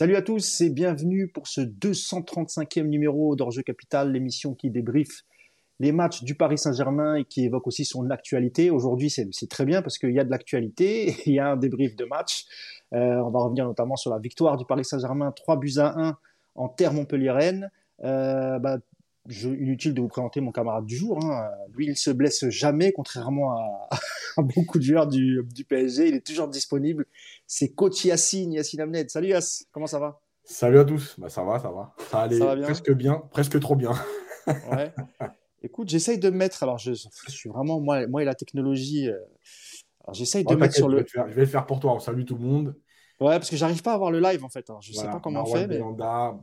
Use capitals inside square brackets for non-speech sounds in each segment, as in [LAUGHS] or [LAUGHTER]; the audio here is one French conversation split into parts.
Salut à tous et bienvenue pour ce 235e numéro d'Orjeu Capital, l'émission qui débriefe les matchs du Paris Saint-Germain et qui évoque aussi son actualité. Aujourd'hui, c'est très bien parce qu'il y a de l'actualité, [LAUGHS] il y a un débrief de match. Euh, on va revenir notamment sur la victoire du Paris Saint-Germain, 3 buts à 1 en terre Montpellier-Rennes. Euh, bah, inutile de vous présenter mon camarade du jour. Hein. Lui, il se blesse jamais, contrairement à, [LAUGHS] beaucoup de joueurs du, PSG. Il est toujours disponible. C'est coach Yassine, Yassine Amned. Salut Yass, comment ça va? Salut à tous. Bah, ça va, ça va. Ça allait presque bien, presque trop bien. ouais. [LAUGHS] Écoute, j'essaye de mettre. Alors, je, suis vraiment moi, moi et la technologie. Euh, j'essaye de mettre sur le. Je vais, le faire pour toi. On salue tout le monde. Ouais, parce que j'arrive pas à voir le live en fait. Je sais pas comment on fait. Mais...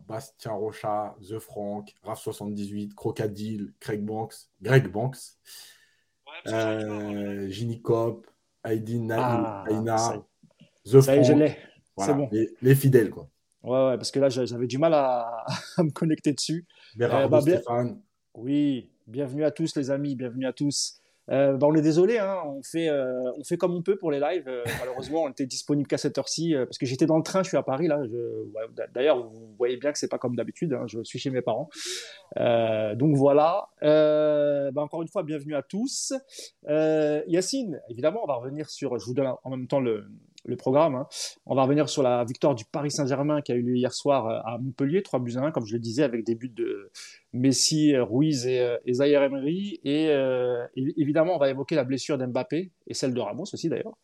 Bastien Rocha, The Frank, Raf78, Crocadile, Craig Banks, Greg Banks, ouais, euh, Ginny Cop, Aydin ah, Aina, The ça Frank. je l'ai. c'est bon. Les, fidèles, quoi. Ouais, ouais, parce que là, j'avais du mal à, [LAUGHS] me connecter dessus. Euh, bah, Stéphane. Oui, bienvenue à tous, les amis, bienvenue à tous. Euh, bah, on est désolé, hein, on, fait, euh, on fait comme on peut pour les lives. Euh, [LAUGHS] malheureusement, on était disponible qu'à cette heure-ci parce que j'étais dans le train, je suis à Paris là. D'ailleurs, vous voyez bien que c'est pas comme d'habitude. Hein, je suis chez mes parents. donc voilà. Bah, encore une fois, bienvenue à tous. Yacine, évidemment, on va revenir sur. Je vous donne en même temps le, le programme. Hein. On va revenir sur la victoire du Paris Saint-Germain qui a eu lieu hier soir euh, à Montpellier, 3 buts à 1, comme je le disais, avec des buts de Messi, Ruiz et, euh, et Zaire Emery. Euh, et, évidemment, on va évoquer la blessure d'Mbappé et celle de Ramos aussi d'ailleurs.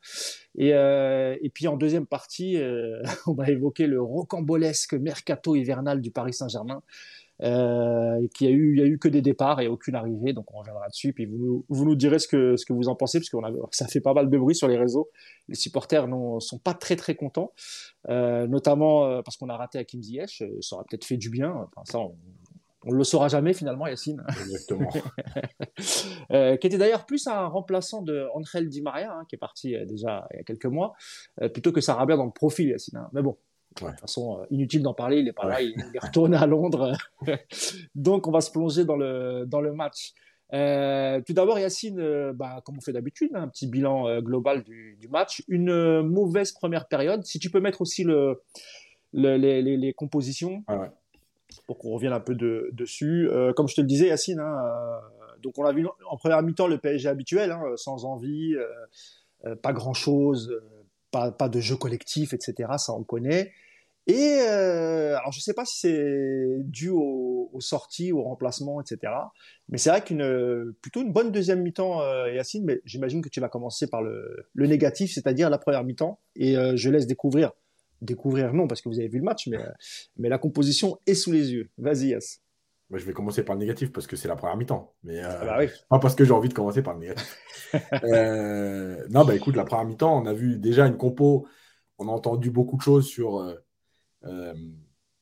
Et, puis en deuxième partie, [LAUGHS] on va évoquer le rocambolesque mercato hivernal du Paris Saint-Germain euh, qui a eu, il y a eu que des départs et aucune arrivée, donc on reviendra dessus. Puis vous, vous nous direz ce que, ce que vous en pensez, parce que [LAUGHS] ça fait pas mal de bruit sur les réseaux. Les supporters ne sont pas très très contents, euh, notamment euh, parce qu'on a raté Hakim Ziyech. Ça aurait peut-être fait du bien. Enfin, ça, on, ne le saura jamais finalement, Yacine. Exactement. [LAUGHS] euh, qui était d'ailleurs plus un remplaçant de Angel Di Maria, hein, qui est parti euh, déjà il y a quelques mois, euh, plutôt que Sarabia dans le profil, Yacine. Hein. Mais bon, de toute façon, euh, inutile d'en parler, il est pas là, il est retourné à Londres. [LAUGHS] Donc, on va se plonger dans le, dans le match. Euh, tout d'abord, Yacine, euh, bah, comme on fait d'habitude, hein, un petit bilan global du, du, match. Une mauvaise première période. Si tu peux mettre aussi le, les, les, les, compositions pour qu'on revienne un peu de, dessus. comme je te le disais, Yacine, hein, donc on a vu en première mi-temps le PSG habituel, hein, sans envie, pas grand-chose, pas, pas, de jeu collectif, etc. Ça, on connaît. Et euh, alors je sais pas si c'est dû aux, sorties, aux remplacements, etc. Mais c'est vrai qu'une plutôt une bonne deuxième mi-temps, euh, Yacine. Mais j'imagine que tu vas commencer par le, le négatif, c'est-à-dire la première mi-temps. Et euh, je laisse découvrir, découvrir non parce que vous avez vu le match, mais mais la composition est sous les yeux. Vas-y, Yass. Bah, je vais commencer par le négatif parce que c'est la première mi-temps. Mais ah bah oui. pas parce que j'ai envie de commencer par le négatif. [LAUGHS] non, bah écoute, la première mi-temps, on a vu déjà une compo. On a entendu beaucoup de choses sur euh,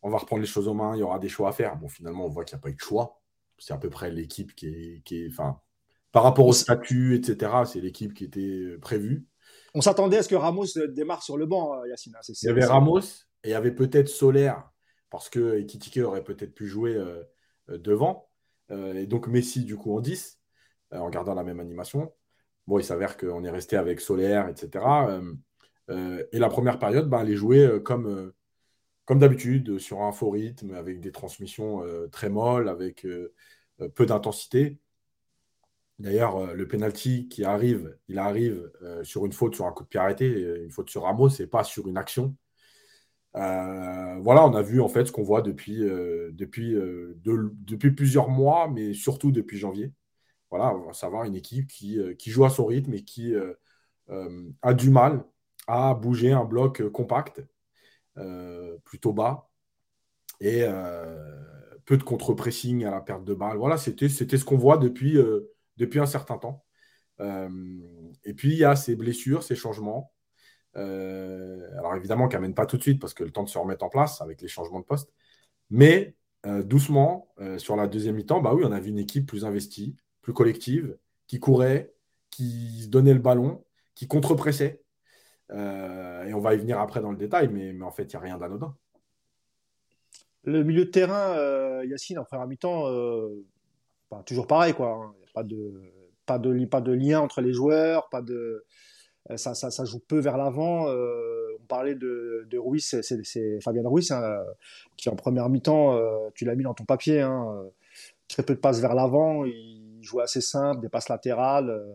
on va reprendre les choses aux mains, il y aura des choix à faire. Bon, finalement, on voit qu'il n'y a pas eu de choix. C'est à peu près l'équipe qui est, qui est, enfin, par rapport au statut, etc., c'est l'équipe qui était euh, prévue. On s'attendait à ce que Ramos démarre sur le banc, euh, Yacine. Hein, il y avait Ramos et il y avait peut-être Solaire, parce que Ekitike aurait peut-être pu jouer devant. et donc Messi, du coup, en 10, en gardant la même animation. Bon, il s'avère qu'on est resté avec Solaire, etc. et la première période, ben, elle est jouée comme comme d'habitude, sur un faux rythme, avec des transmissions euh, très molles, avec euh, euh, peu d'intensité. D'ailleurs, le penalty qui arrive, il arrive sur une faute sur un coup de pied arrêté, une faute sur Ramos, et pas sur une action. voilà, on a vu en fait ce qu'on voit depuis, depuis, depuis plusieurs mois, mais surtout depuis janvier. Voilà, on va savoir une équipe qui, qui joue à son rythme et qui a du mal à bouger un bloc compact euh, plutôt bas et euh, peu de contre-pressing à la perte de balle. Voilà, c'était ce qu'on voit depuis, euh, un certain temps. et puis, il y a ces blessures, ces changements. alors évidemment, qui n'amènent pas tout de suite parce que le temps de se remettre en place avec les changements de poste. Mais doucement, sur la deuxième mi-temps, bah on a vu une équipe plus investie, plus collective, qui courait, qui donnait le ballon, qui contre-pressait. Euh, et on va y venir après dans le détail, mais, en fait, il n'y a rien d'anodin. Le milieu de terrain, euh, Yacine, en première mi-temps, euh, toujours pareil, quoi. Hein. Il n'y a pas de, pas, de, pas de lien entre les joueurs, pas de, ça, ça, ça joue peu vers l'avant. on parlait de, de Ruiz, c'est Fabien Ruiz, hein, qui en première mi-temps, tu l'as mis dans ton papier, hein, très peu de passes vers l'avant, il jouait assez simple, des passes latérales.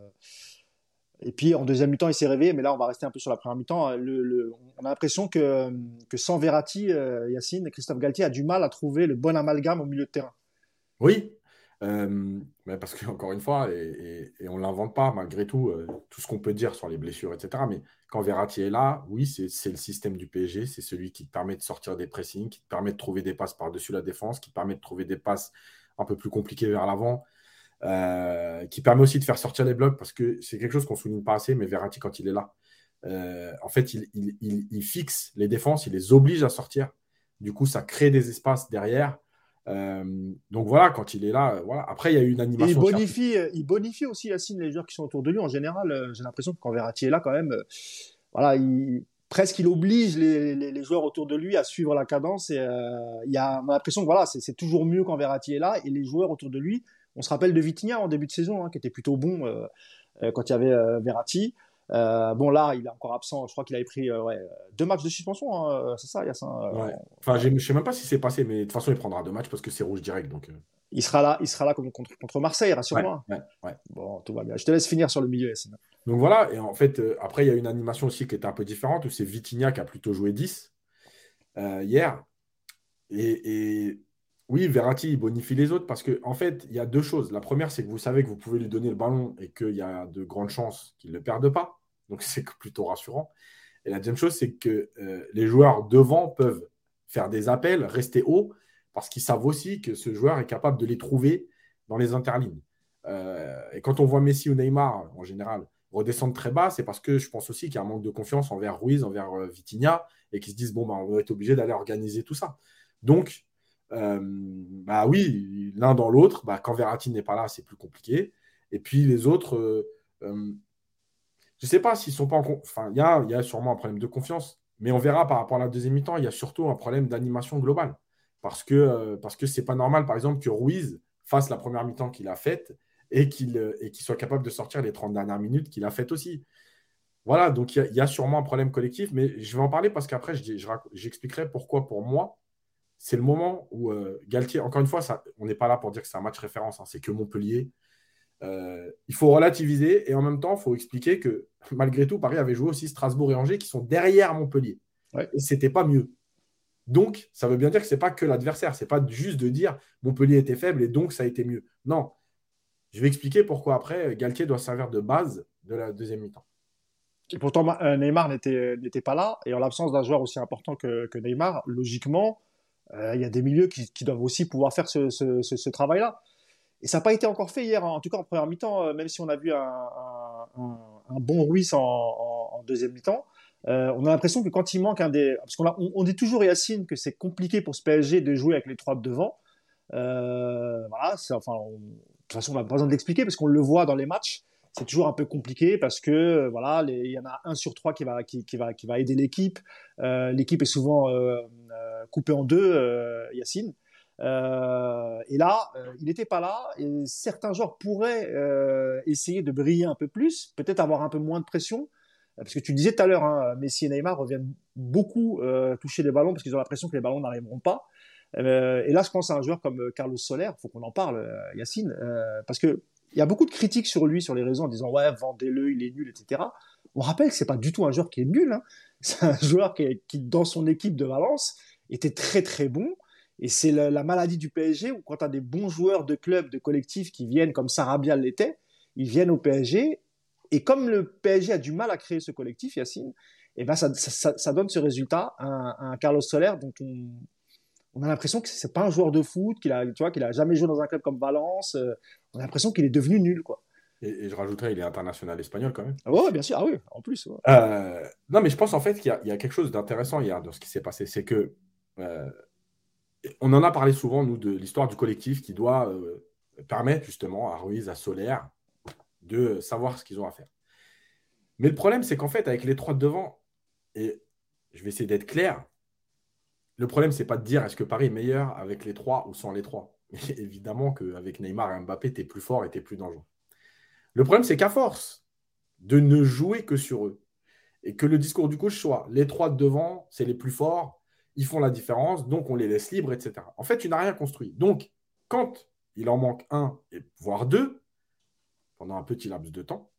Et puis en deuxième mi-temps, il s'est réveillé, mais là, on va rester un peu sur la première mi-temps. On a l'impression que, que, sans Verratti, Yacine, Christophe Galtier a du mal à trouver le bon amalgame au milieu de terrain. Oui, euh, parce qu'encore une fois, et, on ne l'invente pas malgré tout, euh, tout ce qu'on peut dire sur les blessures, etc. Mais quand Verratti est là, oui, c'est le système du PSG, c'est celui qui te permet de sortir des pressings, qui te permet de trouver des passes par-dessus la défense, qui permet de trouver des passes un peu plus compliquées vers l'avant, euh, qui permet aussi de faire sortir les blocs, parce que c'est quelque chose qu'on ne souligne pas assez, mais Verratti, quand il est là, en fait, il, il, fixe les défenses, il les oblige à sortir. Du coup, ça crée des espaces derrière. Euh, donc voilà, quand il est là, euh, voilà. Après, il y a eu une animation. il bonifie, euh, il bonifie aussi Yacine les joueurs qui sont autour de lui. En général, j'ai l'impression que quand Verratti est là, quand même, voilà, il, presque il oblige les, les, joueurs autour de lui à suivre la cadence. Et il y a, on a l'impression que voilà, c'est toujours mieux quand Verratti est là et les joueurs autour de lui. On se rappelle de Vitinha en début de saison, hein, qui était plutôt bon quand il y avait Verratti. Euh, bon, là, il est encore absent. Je crois qu'il avait pris euh, deux matchs de suspension. Hein, euh, c'est ça, Yassin Enfin, je ne sais même pas si c'est passé, mais de toute façon, il prendra deux matchs parce que c'est rouge direct. Donc, Il sera là, il sera là contre, contre Marseille, rassure-moi. bon, tout va bien. Je te laisse finir sur le milieu, Yassin. Donc voilà, et en fait, après, il y a une animation aussi qui était un peu différente où c'est Vitinha qui a plutôt joué 10 hier. Et, et, oui, Verratti, bonifie les autres parce qu'en en fait, il y a deux choses. La première, c'est que vous savez que vous pouvez lui donner le ballon et qu'il y a de grandes chances qu'il ne le perde pas. Donc, [LAUGHS] c'est plutôt rassurant. Et la deuxième chose, c'est que euh, les joueurs devant peuvent faire des appels, rester haut, parce qu'ils savent aussi que ce joueur est capable de les trouver dans les interlignes. Euh, et quand on voit Messi ou Neymar, en général, redescendre très bas, c'est parce que je pense aussi qu'il y a un manque de confiance envers Ruiz, envers euh, Vitinha, et qu'ils se disent, bon, bah, on va être obligé d'aller organiser tout ça. Donc, bah oui, l'un dans l'autre, bah, quand Verratti n'est pas là, c'est plus compliqué. Et puis les autres, je ne sais pas s'ils sont pas en. Enfin, il y a, y sûrement un problème de confiance, mais on verra par rapport à la deuxième mi-temps, il y a surtout un problème d'animation globale. Parce que euh, que c'est pas normal, par exemple, que Ruiz fasse la première mi-temps qu'il a faite et qu'il euh, qu'il soit capable de sortir les 30 dernières minutes qu'il a faites aussi. Voilà, donc il y, a sûrement un problème collectif, mais je vais en parler parce qu'après, j'expliquerai pourquoi, pour moi, c'est le moment où euh, Galtier, encore une fois, ça, on n'est pas là pour dire que c'est un match référence, hein, c'est que Montpellier, euh, il faut relativiser et en même temps, il faut expliquer que [LAUGHS] malgré tout, Paris avait joué aussi Strasbourg et Angers qui sont derrière Montpellier. Et c'était pas mieux. Donc, ça veut bien dire que c'est pas que l'adversaire. C'est pas juste de dire Montpellier était faible et donc ça a été mieux. Non. Je vais expliquer pourquoi après Galtier doit servir de base de la deuxième mi-temps. Et pourtant, euh, Neymar n'était pas là. Et en l'absence d'un joueur aussi important que, Neymar, logiquement, euh, il y a des milieux qui, doivent aussi pouvoir faire ce travail-là. Et ça n'a pas été encore fait hier, hein. en tout cas en première mi-temps, euh, même si on a vu un, bon Ruiz en, deuxième mi-temps. Euh, on a l'impression que quand il manque un des. Parce qu'on on, dit toujours, Yacine, que c'est compliqué pour ce PSG de jouer avec les trois de devant. Euh, voilà, enfin, de toute façon, on n'a pas besoin de l'expliquer parce qu'on le voit dans les matchs. C'est toujours un peu compliqué parce que voilà, il y en a un sur trois qui va, qui, va, qui va aider l'équipe. l'équipe est souvent coupée en deux, Yacine. Euh, et là, euh, il n'était pas là. Certains joueurs pourraient euh, essayer de briller un peu plus, peut-être avoir un peu moins de pression. Parce que tu disais tout à l'heure, hein, Messi et Neymar reviennent beaucoup toucher les ballons parce qu'ils ont l'impression que les ballons n'arriveront pas. et là, je pense à un joueur comme Carlos Soler, il faut qu'on en parle, Yacine, parce que il y a beaucoup de critiques sur lui sur les réseaux en disant ouais vendez-le, il est nul, etc. On rappelle que c'est pas du tout un joueur qui est nul. Hein. [LAUGHS] C'est un joueur qui, dans son équipe de Valence, était très très bon. Et c'est la, maladie du PSG où quand tu as des bons joueurs de clubs, de collectifs qui viennent comme Sarabia l'était, ils viennent au PSG. Et comme le PSG a du mal à créer ce collectif, Yacine, et eh ben ça, donne ce résultat, un, un Carlos Soler dont on, on a l'impression que c'est pas un joueur de foot, qu'il a, tu vois, qu'il a jamais joué dans un club comme Valence. Euh, on a l'impression qu'il est devenu nul, quoi. Et, je rajouterais, il est international espagnol quand même. Ah ouais, bien sûr, ah oui, en plus. Euh, non, mais je pense en fait qu'il y, a quelque chose d'intéressant hier dans ce qui s'est passé. C'est que euh, on en a parlé souvent, nous, de l'histoire du collectif qui doit euh, permettre justement à Ruiz, à Solaire, de savoir ce qu'ils ont à faire. Mais le problème, c'est qu'en fait, avec les trois de devant, et je vais essayer d'être clair, le problème, c'est pas de dire est-ce que Paris est meilleur avec les trois ou sans les trois? [LAUGHS] évidemment qu'avec Neymar et Mbappé, tu es plus fort et tu es plus dangereux. Le problème, c'est qu'à force de ne jouer que sur eux, et que le discours du coach soit les trois de devant, c'est les plus forts, ils font la différence, donc on les laisse libres, etc. En fait, tu n'as rien construit. Donc, quand il en manque un, voire deux, pendant un petit laps de temps,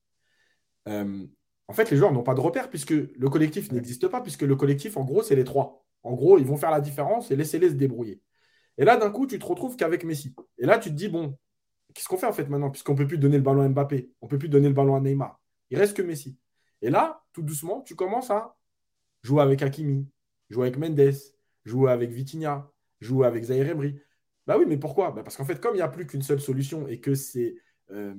euh, en fait, les joueurs n'ont pas de repère puisque le collectif n'existe pas, puisque le collectif, en gros, c'est les trois. En gros, ils vont faire la différence et laissez-les se débrouiller. Et là, d'un coup, tu te retrouves qu'avec Messi. Et là, tu te dis, bon, qu'est-ce qu'on fait en fait maintenant Puisqu'on ne peut plus donner le ballon à Mbappé, on ne peut plus donner le ballon à Neymar. Il reste que Messi. Et là, tout doucement, tu commences à jouer avec Hakimi, jouer avec Mendes, jouer avec Vitinha, jouer avec Zaire Emery. Bah oui, mais pourquoi? Bah Parce qu'en fait, comme il n'y a plus qu'une seule solution et que c'est euh,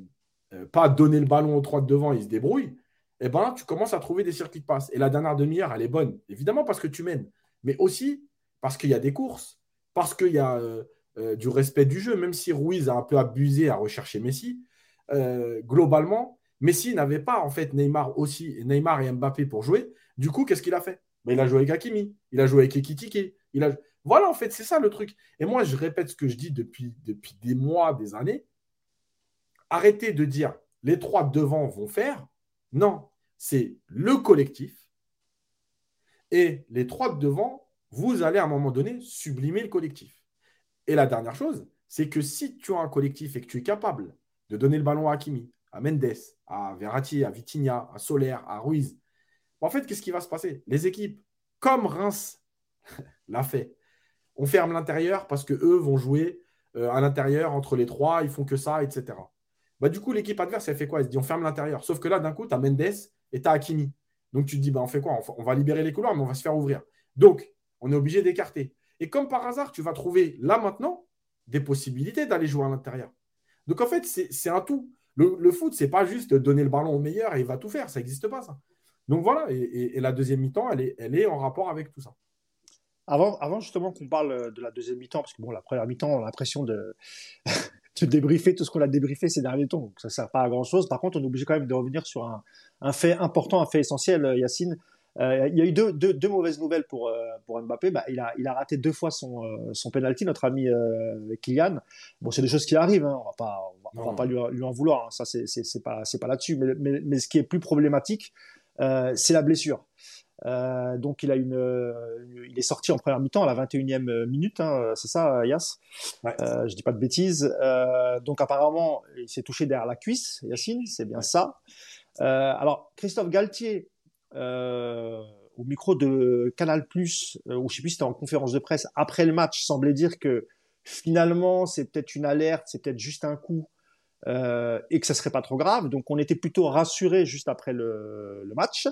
euh, pas donner le ballon aux trois de devant, ils se débrouillent, eh ben, tu commences à trouver des circuits de passe. Et la dernière demi-heure, elle est bonne. Évidemment parce que tu mènes, mais aussi parce qu'il y a des courses, parce qu'il y a euh, du respect du jeu, même si Ruiz a un peu abusé à rechercher Messi. globalement, Messi n'avait pas en fait Neymar aussi, Neymar et Mbappé pour jouer. Du coup, qu'est-ce qu'il a fait? Ben, Il a joué avec Hakimi, il a joué avec Ekitike. Il. Voilà, en fait, c'est ça le truc. Et moi, je répète ce que je dis depuis, depuis des mois, des années. Arrêtez de dire les trois devant vont faire. Non, c'est le collectif. Et les trois devant, vous allez à un moment donné sublimer le collectif. Et la dernière chose, c'est que si tu as un collectif et que tu es capable de donner le ballon à Hakimi, à Mendes, à Verratti, à Vitinha, à Soler, à Ruiz. En fait, qu'est-ce qui va se passer? Les équipes, comme Reims [LAUGHS] l'a fait, on ferme l'intérieur parce que eux vont jouer euh, à l'intérieur entre les trois, ils font que ça, etc. Bah, du coup, l'équipe adverse, elle fait quoi? Elle se dit on ferme l'intérieur. Sauf que là, d'un coup, tu as Mendes et tu as Hakimi. Donc tu te dis bah, on fait quoi? On va libérer les couloirs, mais on va se faire ouvrir. Donc, on est obligé d'écarter. Et comme par hasard, tu vas trouver là maintenant des possibilités d'aller jouer à l'intérieur. Donc en fait, c'est un tout. Le, foot, c'est pas juste donner le ballon au meilleur et il va tout faire. Ça n'existe pas, ça. Donc voilà, et, la deuxième mi-temps, elle est, elle est en rapport avec tout ça. Avant, avant justement qu'on parle de la deuxième mi-temps, parce que bon, la première mi-temps, on a l'impression de, [LAUGHS] de débriefer tout ce qu'on a débriefé ces derniers temps, donc ça ne sert pas à grand-chose. Par contre, on est obligé quand même de revenir sur un, un fait important, un fait essentiel, Yacine. Euh, il y a eu deux, deux, deux mauvaises nouvelles pour, euh, pour Mbappé. Bah, il, a, il a raté deux fois son, euh, son penalty, notre ami Kylian. Bon, c'est des choses qui arrivent, hein. on va pas, on va, pas lui, lui, en vouloir. Hein. Ça, c'est, c'est, pas, c'est pas là-dessus. Mais, mais, mais, ce qui est plus problématique, c'est la blessure. Donc il a une, il est sorti en première mi-temps à la 21e minute, hein, c'est ça, Yass ouais. Je dis pas de bêtises. donc apparemment, il s'est touché derrière la cuisse, Yacine, c'est bien ça. alors Christophe Galtier, euh, au micro de Canal+, euh, ou je sais plus si c'était en conférence de presse, après le match, semblait dire que finalement, c'est peut-être une alerte, c'est peut-être juste un coup, euh, et que ça serait pas trop grave. Donc on était plutôt rassuré juste après le, le match.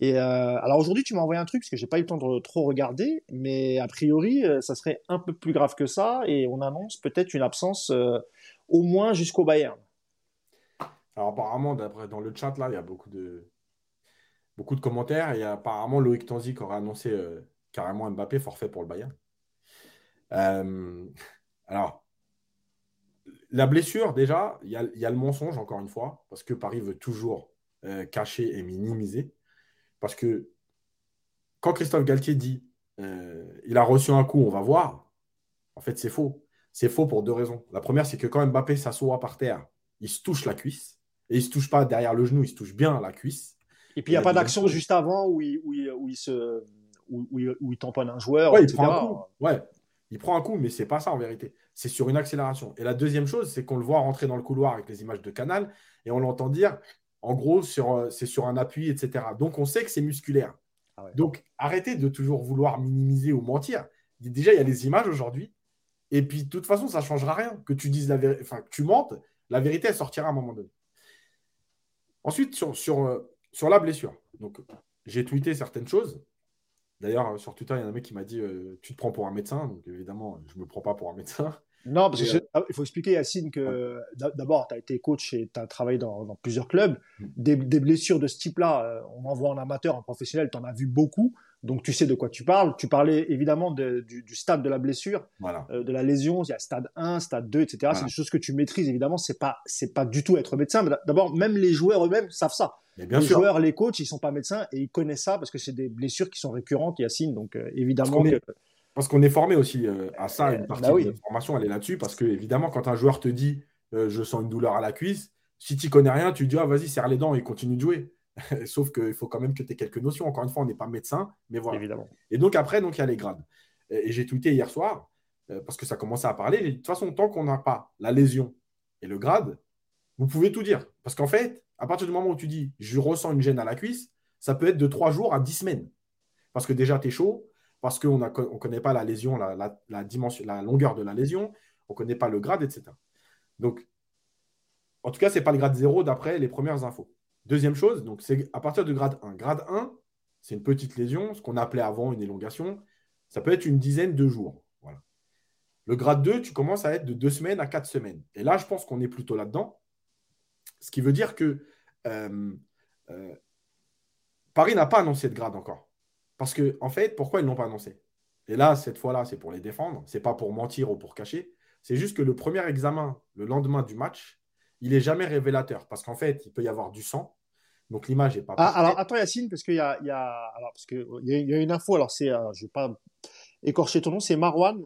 Et euh, alors aujourd'hui, tu m'as envoyé un truc parce que j'ai pas eu le temps de trop regarder, mais a priori, euh, ça serait un peu plus grave que ça, et on annonce peut-être une absence au moins jusqu'au Bayern. Alors apparemment, dans le chat là, il y a beaucoup de beaucoup de commentaires. Et apparemment, Loïc Tanzi qui aurait annoncé euh, carrément Mbappé forfait pour le Bayern. Euh, alors, la blessure, déjà, il y, a, le mensonge, encore une fois, parce que Paris veut toujours euh, cacher et minimiser. Parce que quand Christophe Galtier dit il a reçu un coup, on va voir, en fait, c'est faux. C'est faux pour deux raisons. La première, c'est que quand Mbappé s'assoit par terre, il se touche la cuisse. Et il ne se touche pas derrière le genou, il se touche bien la cuisse. Et puis il n'y a, pas d'action juste avant où il, où où il se, où, où, il tamponne un joueur. Ouais, il prend un coup. Ouais, il prend un coup, mais c'est pas ça en vérité. C'est sur une accélération. Et la deuxième chose, c'est qu'on le voit rentrer dans le couloir avec les images de Canal et on l'entend dire, en gros, sur, c'est sur un appui, etc. Donc on sait que c'est musculaire. Ah Donc arrêtez de toujours vouloir minimiser ou mentir. Déjà, il y a les images aujourd'hui. Et puis, de toute façon, ça ne changera rien. Que tu dises la vérité, enfin, que tu mentes, la vérité, elle sortira à un moment donné. Ensuite, sur, sur, euh, sur la blessure, donc j'ai tweeté certaines choses. D'ailleurs, sur Twitter, il y a un mec qui m'a dit euh, Tu te prends pour un médecin. Donc évidemment, je ne me prends pas pour un médecin. Non, parce qu'il euh, faut expliquer, Yacine, que d'abord, tu as été coach et tu as travaillé dans, plusieurs clubs. Mm. Des, blessures de ce type-là, euh, on en voit en amateur, en professionnel, tu en as vu beaucoup. Donc tu sais de quoi tu parles. Tu parlais évidemment du, stade de la blessure, de la lésion. Il y a stade 1, stade 2, etc. C'est des choses que tu maîtrises, évidemment. C'est pas, pas du tout être médecin. D'abord, même les joueurs eux-mêmes savent ça les joueurs, les coachs, ils sont pas médecins et ils connaissent ça parce que c'est des blessures qui sont récurrentes, Yacine. Donc euh, évidemment parce qu'on est, formé aussi euh, à ça. Une partie bah de la formation, elle est là-dessus parce que évidemment, quand un joueur te dit euh, je sens une douleur à la cuisse, si tu connais rien, tu dis ah vas-y serre les dents et continue de jouer. [LAUGHS] Sauf qu'il faut quand même que tu aies quelques notions. Encore une fois, on n'est pas médecin, mais voilà. Évidemment. Et donc après, donc il y a les grades. Et, j'ai tweeté hier soir, euh, parce que ça commençait à parler. de toute façon, tant qu'on n'a pas la lésion et le grade, vous pouvez tout dire. Parce qu'en fait, à partir du moment où tu dis je ressens une gêne à la cuisse, ça peut être de 3 jours à 10 semaines. Parce que déjà, tu es chaud, parce qu'on ne connaît pas la lésion, la, dimension, la longueur de la lésion, on ne connaît pas le grade, etc. Donc, en tout cas, ce n'est pas le grade 0 d'après les premières infos. Deuxième chose, donc c'est à partir du grade 1. Grade 1, c'est une petite lésion, ce qu'on appelait avant une élongation. Ça peut être une dizaine de jours. Voilà. Le grade 2, tu commences à être de 2 semaines à 4 semaines. Et là, je pense qu'on est plutôt là-dedans. Ce qui veut dire que euh, euh, Paris n'a pas annoncé de grade encore. Parce que, en fait, pourquoi ils ne l'ont pas annoncé? Et là, cette fois-là, c'est pour les défendre. Ce n'est pas pour mentir ou pour cacher. C'est juste que le premier examen, le lendemain du match, il n'est jamais révélateur. Parce qu'en fait, il peut y avoir du sang. Donc l'image n'est pas. Ah, alors attends, Yacine, parce qu'il y a, y, a, y, une info. Alors, c'est, euh, je ne vais pas écorcher ton nom, c'est Marwan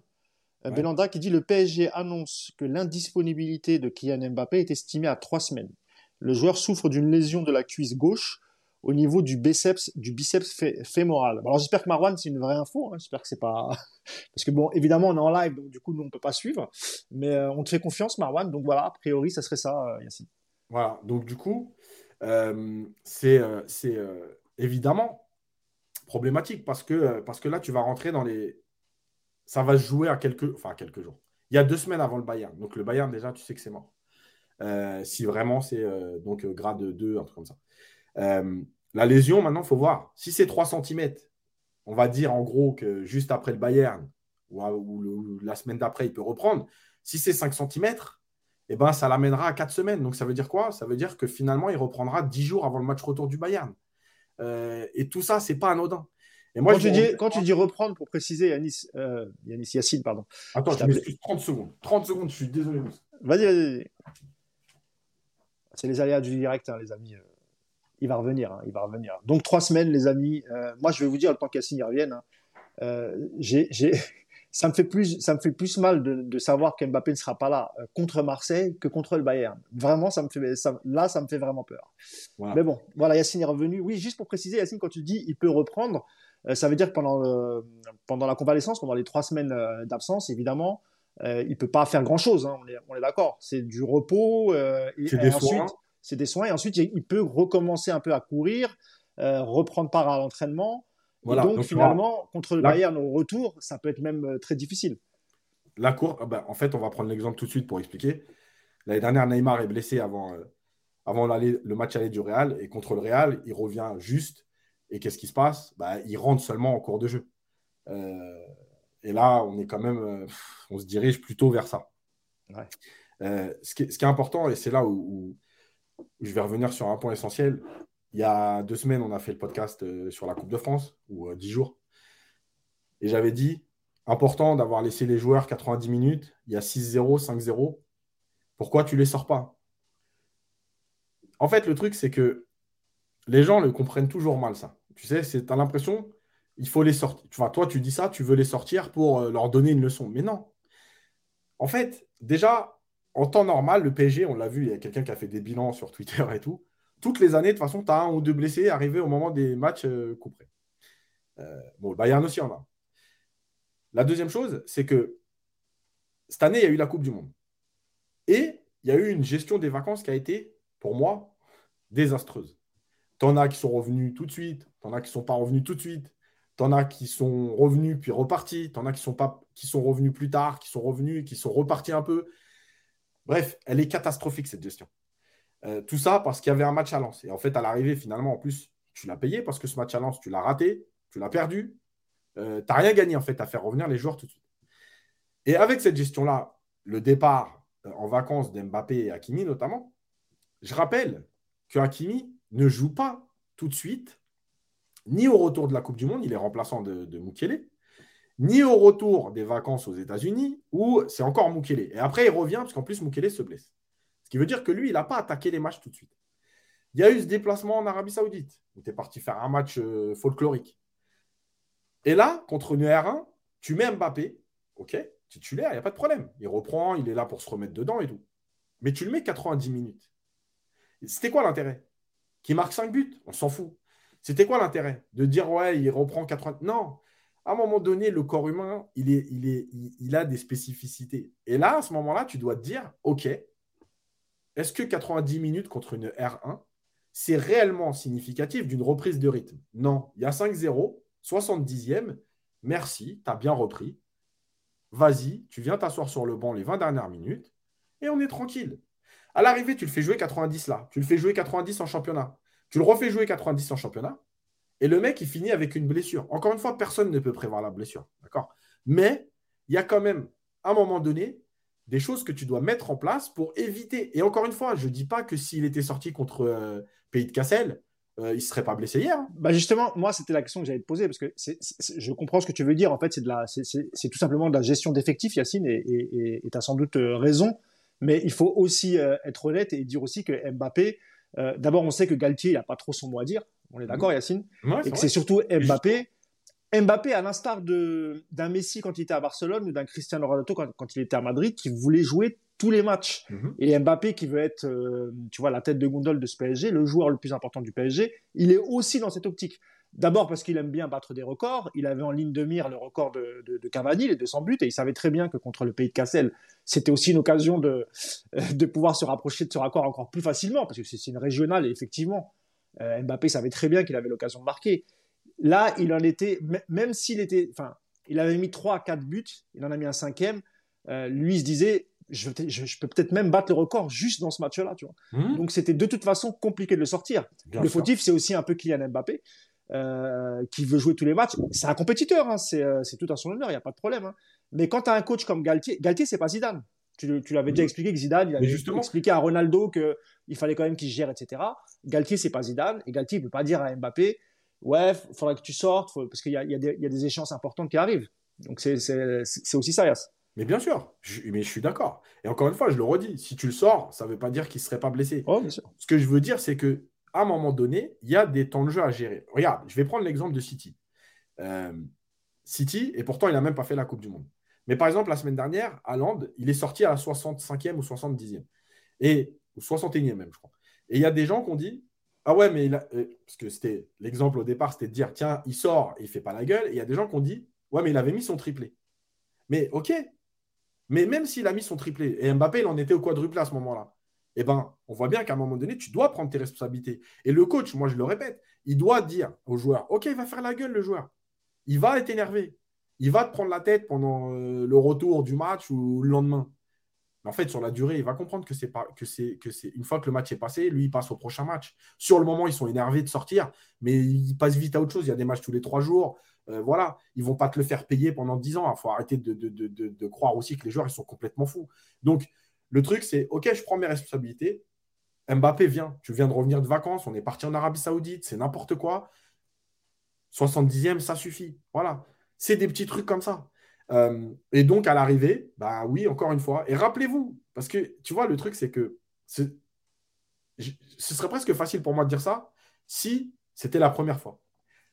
euh, Belanda qui dit le PSG annonce que l'indisponibilité de Kylian Mbappé est estimée à trois semaines. Le joueur souffre d'une lésion de la cuisse gauche au niveau du biceps, du biceps fémoral. Alors j'espère que Marwan c'est une vraie info. Hein. J'espère que c'est pas [LAUGHS] parce que bon évidemment on est en live donc du coup nous on peut pas suivre, mais euh, on te fait confiance Marwan. Donc voilà a priori ça serait ça euh, Yacine. Voilà donc du coup euh, c'est c'est évidemment problématique parce que parce que là tu vas rentrer dans les ça va se jouer à quelques enfin quelques jours. Il y a deux semaines avant le Bayern donc le Bayern déjà tu sais que c'est mort. si vraiment c'est donc grade 2 un truc comme ça. Euh, la lésion, maintenant, il faut voir. Si c'est 3 cm, on va dire en gros que juste après le Bayern ou, la semaine d'après, il peut reprendre. Si c'est 5 cm, eh ben, ça l'amènera à 4 semaines. Donc ça veut dire quoi? Ça veut dire que finalement, il reprendra 10 jours avant le match retour du Bayern. Euh, et tout ça, c'est pas anodin. Et moi, quand, je tu dis, quand tu dis reprendre, pour préciser, Yanis, euh, Yanis Yacine, pardon. Attends, je, m'excuse 30 secondes. 30 secondes, je suis désolé. Vas-y, vas-y. C'est les aléas du direct, hein, les amis il va revenir, hein, il va revenir. Donc trois semaines, les amis. Euh, moi, je vais vous dire, le temps qu'Assine revienne, hein, euh, [LAUGHS] ça me fait plus, ça me fait plus mal de, savoir qu'Mbappé ne sera pas là euh, contre Marseille que contre le Bayern. Vraiment, ça me fait, là, ça me fait vraiment peur. Mais bon, voilà, Yacine est revenu. Oui, juste pour préciser, Yacine, quand tu dis il peut reprendre, ça veut dire que pendant, pendant la convalescence, pendant les trois semaines d'absence, évidemment, il peut pas faire grand chose. Hein, on est, d'accord. C'est du repos et, et ensuite c'est des soins. Et ensuite, il peut recommencer un peu à courir, euh, reprendre part à l'entraînement. Voilà. donc, finalement, contre le Bayern au retour, ça peut être même euh, très difficile. La cour, ah ben, en fait, on va prendre l'exemple tout de suite pour expliquer. L'année dernière, Neymar est blessé avant, euh, avant le match aller du Real. Et contre le Real, il revient juste. Et qu'est-ce qui se passe? Bah, Il rentre seulement en cours de jeu. et là, on est quand même, on se dirige plutôt vers ça. ce, qui est, important, et c'est là où je vais revenir sur un point essentiel. Il y a deux semaines, on a fait le podcast euh, sur la Coupe de France, ou euh, dix jours. Et j'avais dit, important d'avoir laissé les joueurs 90 minutes. Il y a 6-0, 5-0. Pourquoi tu les sors pas? En fait, le truc, c'est que les gens le comprennent toujours mal, ça. Tu sais, tu as l'impression, il faut les sortir. Vois, toi, tu dis ça, tu veux les sortir pour euh, leur donner une leçon. Mais non. En fait, déjà, en temps normal, le PSG, on l'a vu, il y a quelqu'un qui a fait des bilans sur Twitter et tout. Toutes les années, de toute façon, tu as un ou deux blessés arrivés au moment des matchs euh, couperés. Euh, bon, le Bayern aussi en a. La deuxième chose, c'est que cette année, il y a eu la Coupe du Monde. Et il y a eu une gestion des vacances qui a été, pour moi, désastreuse. T'en as qui sont revenus tout de suite, t'en as qui ne sont pas revenus tout de suite, t'en as qui sont revenus puis repartis, t'en as qui sont, pas, qui sont revenus plus tard, qui sont revenus, qui sont repartis un peu. Bref, elle est catastrophique cette gestion. Euh, tout ça parce qu'il y avait un match à Lens. Et en fait, à l'arrivée, finalement, en plus, tu l'as payé parce que ce match à Lens, tu l'as raté, tu l'as perdu. Euh, tu n'as rien gagné en fait à faire revenir les joueurs tout de suite. Et avec cette gestion-là, le départ euh, en vacances d'Mbappé et Hakimi notamment, je rappelle que Hakimi ne joue pas tout de suite, ni au retour de la Coupe du Monde, il est remplaçant de, de ni au retour des vacances aux États-Unis, où c'est encore Mukele. Et après, il revient, parce qu'en plus, Mukele se blesse. Ce qui veut dire que lui, il n'a pas attaqué les matchs tout de suite. Il y a eu ce déplacement en Arabie Saoudite, où tu es parti faire un match euh, folklorique. Et là, contre une R1, tu mets Mbappé, ok, titulaire, il n'y a pas de problème. Il reprend, il est là pour se remettre dedans et tout. Mais tu le mets 90 minutes. C'était quoi l'intérêt? Qui marque 5 buts. On s'en fout. C'était quoi l'intérêt? De dire, ouais, il reprend 80. Non. À un moment donné, le corps humain, il, a des spécificités. Et là, à ce moment-là, tu dois te dire, OK, est-ce que 90 minutes contre une R1, c'est réellement significatif d'une reprise de rythme? Non. Il y a 5-0, 70e. Merci, tu as bien repris. Vas-y, tu viens t'asseoir sur le banc les 20 dernières minutes et on est tranquille. À l'arrivée, tu le fais jouer 90 là. Tu le fais jouer 90 en championnat. Tu le refais jouer 90 en championnat. Et le mec, il finit avec une blessure. Encore une fois, personne ne peut prévoir la blessure. D'accord? Mais il y a quand même, à un moment donné, des choses que tu dois mettre en place pour éviter. Et encore une fois, je ne dis pas que s'il était sorti contre euh, Pays de Cassel, euh, il ne serait pas blessé hier. Hein. Bah justement, moi, c'était la question que j'allais te poser, parce que je comprends ce que tu veux dire. En fait, c'est tout simplement de la gestion d'effectifs, Yacine, et tu as sans doute euh, raison. Mais il faut aussi être honnête et dire aussi que Mbappé, d'abord, on sait que Galtier, n'a pas trop son mot à dire. On est d'accord, Yacine? Et que c'est surtout Mbappé. Mbappé, à l'instar d'un Messi quand il était à Barcelone ou d'un Cristiano Ronaldo quand, il était à Madrid, qui voulait jouer tous les matchs. Mhm. Et Mbappé, qui veut être, euh, tu vois, la tête de gondole de ce PSG, le joueur le plus important du PSG, il est aussi dans cette optique. D'abord parce qu'il aime bien battre des records. Il avait en ligne de mire le record de, de, de Cavani, les 200 buts, et il savait très bien que contre le pays de Cassel, c'était aussi une occasion de, [LAUGHS] de pouvoir se rapprocher de ce record encore plus facilement, parce que c'est une régionale, et effectivement, euh, Mbappé savait très bien qu'il avait l'occasion de marquer. Là, il en était, même s'il était, enfin, il avait mis 3 à 4 buts, il en a mis un cinquième. Euh, lui, il se disait, je, peux peut-être même battre le record juste dans ce match-là, tu vois. Mmh. Donc, c'était de toute façon compliqué de le sortir. le fautif, c'est aussi un peu Kylian Mbappé, euh, qui veut jouer tous les matchs. C'est un compétiteur, hein, c'est tout à son honneur, il n'y a pas de problème. Hein. Mais quand tu as un coach comme Galtier, Galtier, c'est pas Zidane. Tu, tu l'avais déjà expliqué que Zidane, il avait expliqué à Ronaldo qu'il fallait quand même qu'il gère, etc. Galtier, c'est pas Zidane. Et Galtier, il ne peut pas dire à Mbappé, ouais, il faudra que tu sortes, parce qu'il y, y, y, a des échéances importantes qui arrivent. Donc c'est aussi ça, Yass. Mais bien sûr, mais je suis d'accord. Et encore une fois, je le redis, si tu le sors, ça ne veut pas dire qu'il ne serait pas blessé. Oh, bien sûr. Ce que je veux dire, c'est que à un moment donné, il y a des temps de jeu à gérer. Regarde, je vais prendre l'exemple de City. Euh, City, et pourtant, il n'a même pas fait la Coupe du Monde. Mais par exemple, la semaine dernière, à Land, il est sorti à la 65e ou 70e. Et, ou 61e même, je crois. Et il y a des gens qui ont dit, ah ouais, mais il. Euh, parce que c'était l'exemple au départ, c'était de dire tiens, il sort il fait pas la gueule. Et il y a des gens qui ont dit ouais, mais il avait mis son triplé. Mais ok. Mais même s'il a mis son triplé, et Mbappé, il en était au quadruplé à ce moment-là, eh ben, on voit bien qu'à un moment donné, tu dois prendre tes responsabilités. Et le coach, moi je le répète, il doit dire au joueur ok, il va faire la gueule le joueur. Il va être énervé. Il va te prendre la tête pendant euh, le retour du match ou le lendemain. Mais en fait, sur la durée, il va comprendre que c'est pas une fois que le match est passé, lui il passe au prochain match. Sur le moment, ils sont énervés de sortir, mais ils passent vite à autre chose. Il y a des matchs tous les trois jours. Euh, voilà, ils vont pas te le faire payer pendant dix ans. Il faut arrêter de, croire aussi que les joueurs ils sont complètement fous. Donc le truc c'est ok, je prends mes responsabilités. Mbappé vient, tu viens de revenir de vacances, on est parti en Arabie Saoudite, c'est n'importe quoi. 70e, ça suffit. Voilà. C'est des petits trucs comme ça. Euh, et donc, à l'arrivée, bah oui, encore une fois. Et rappelez-vous, parce que tu vois, le truc, c'est que ce serait presque facile pour moi de dire ça si c'était la première fois.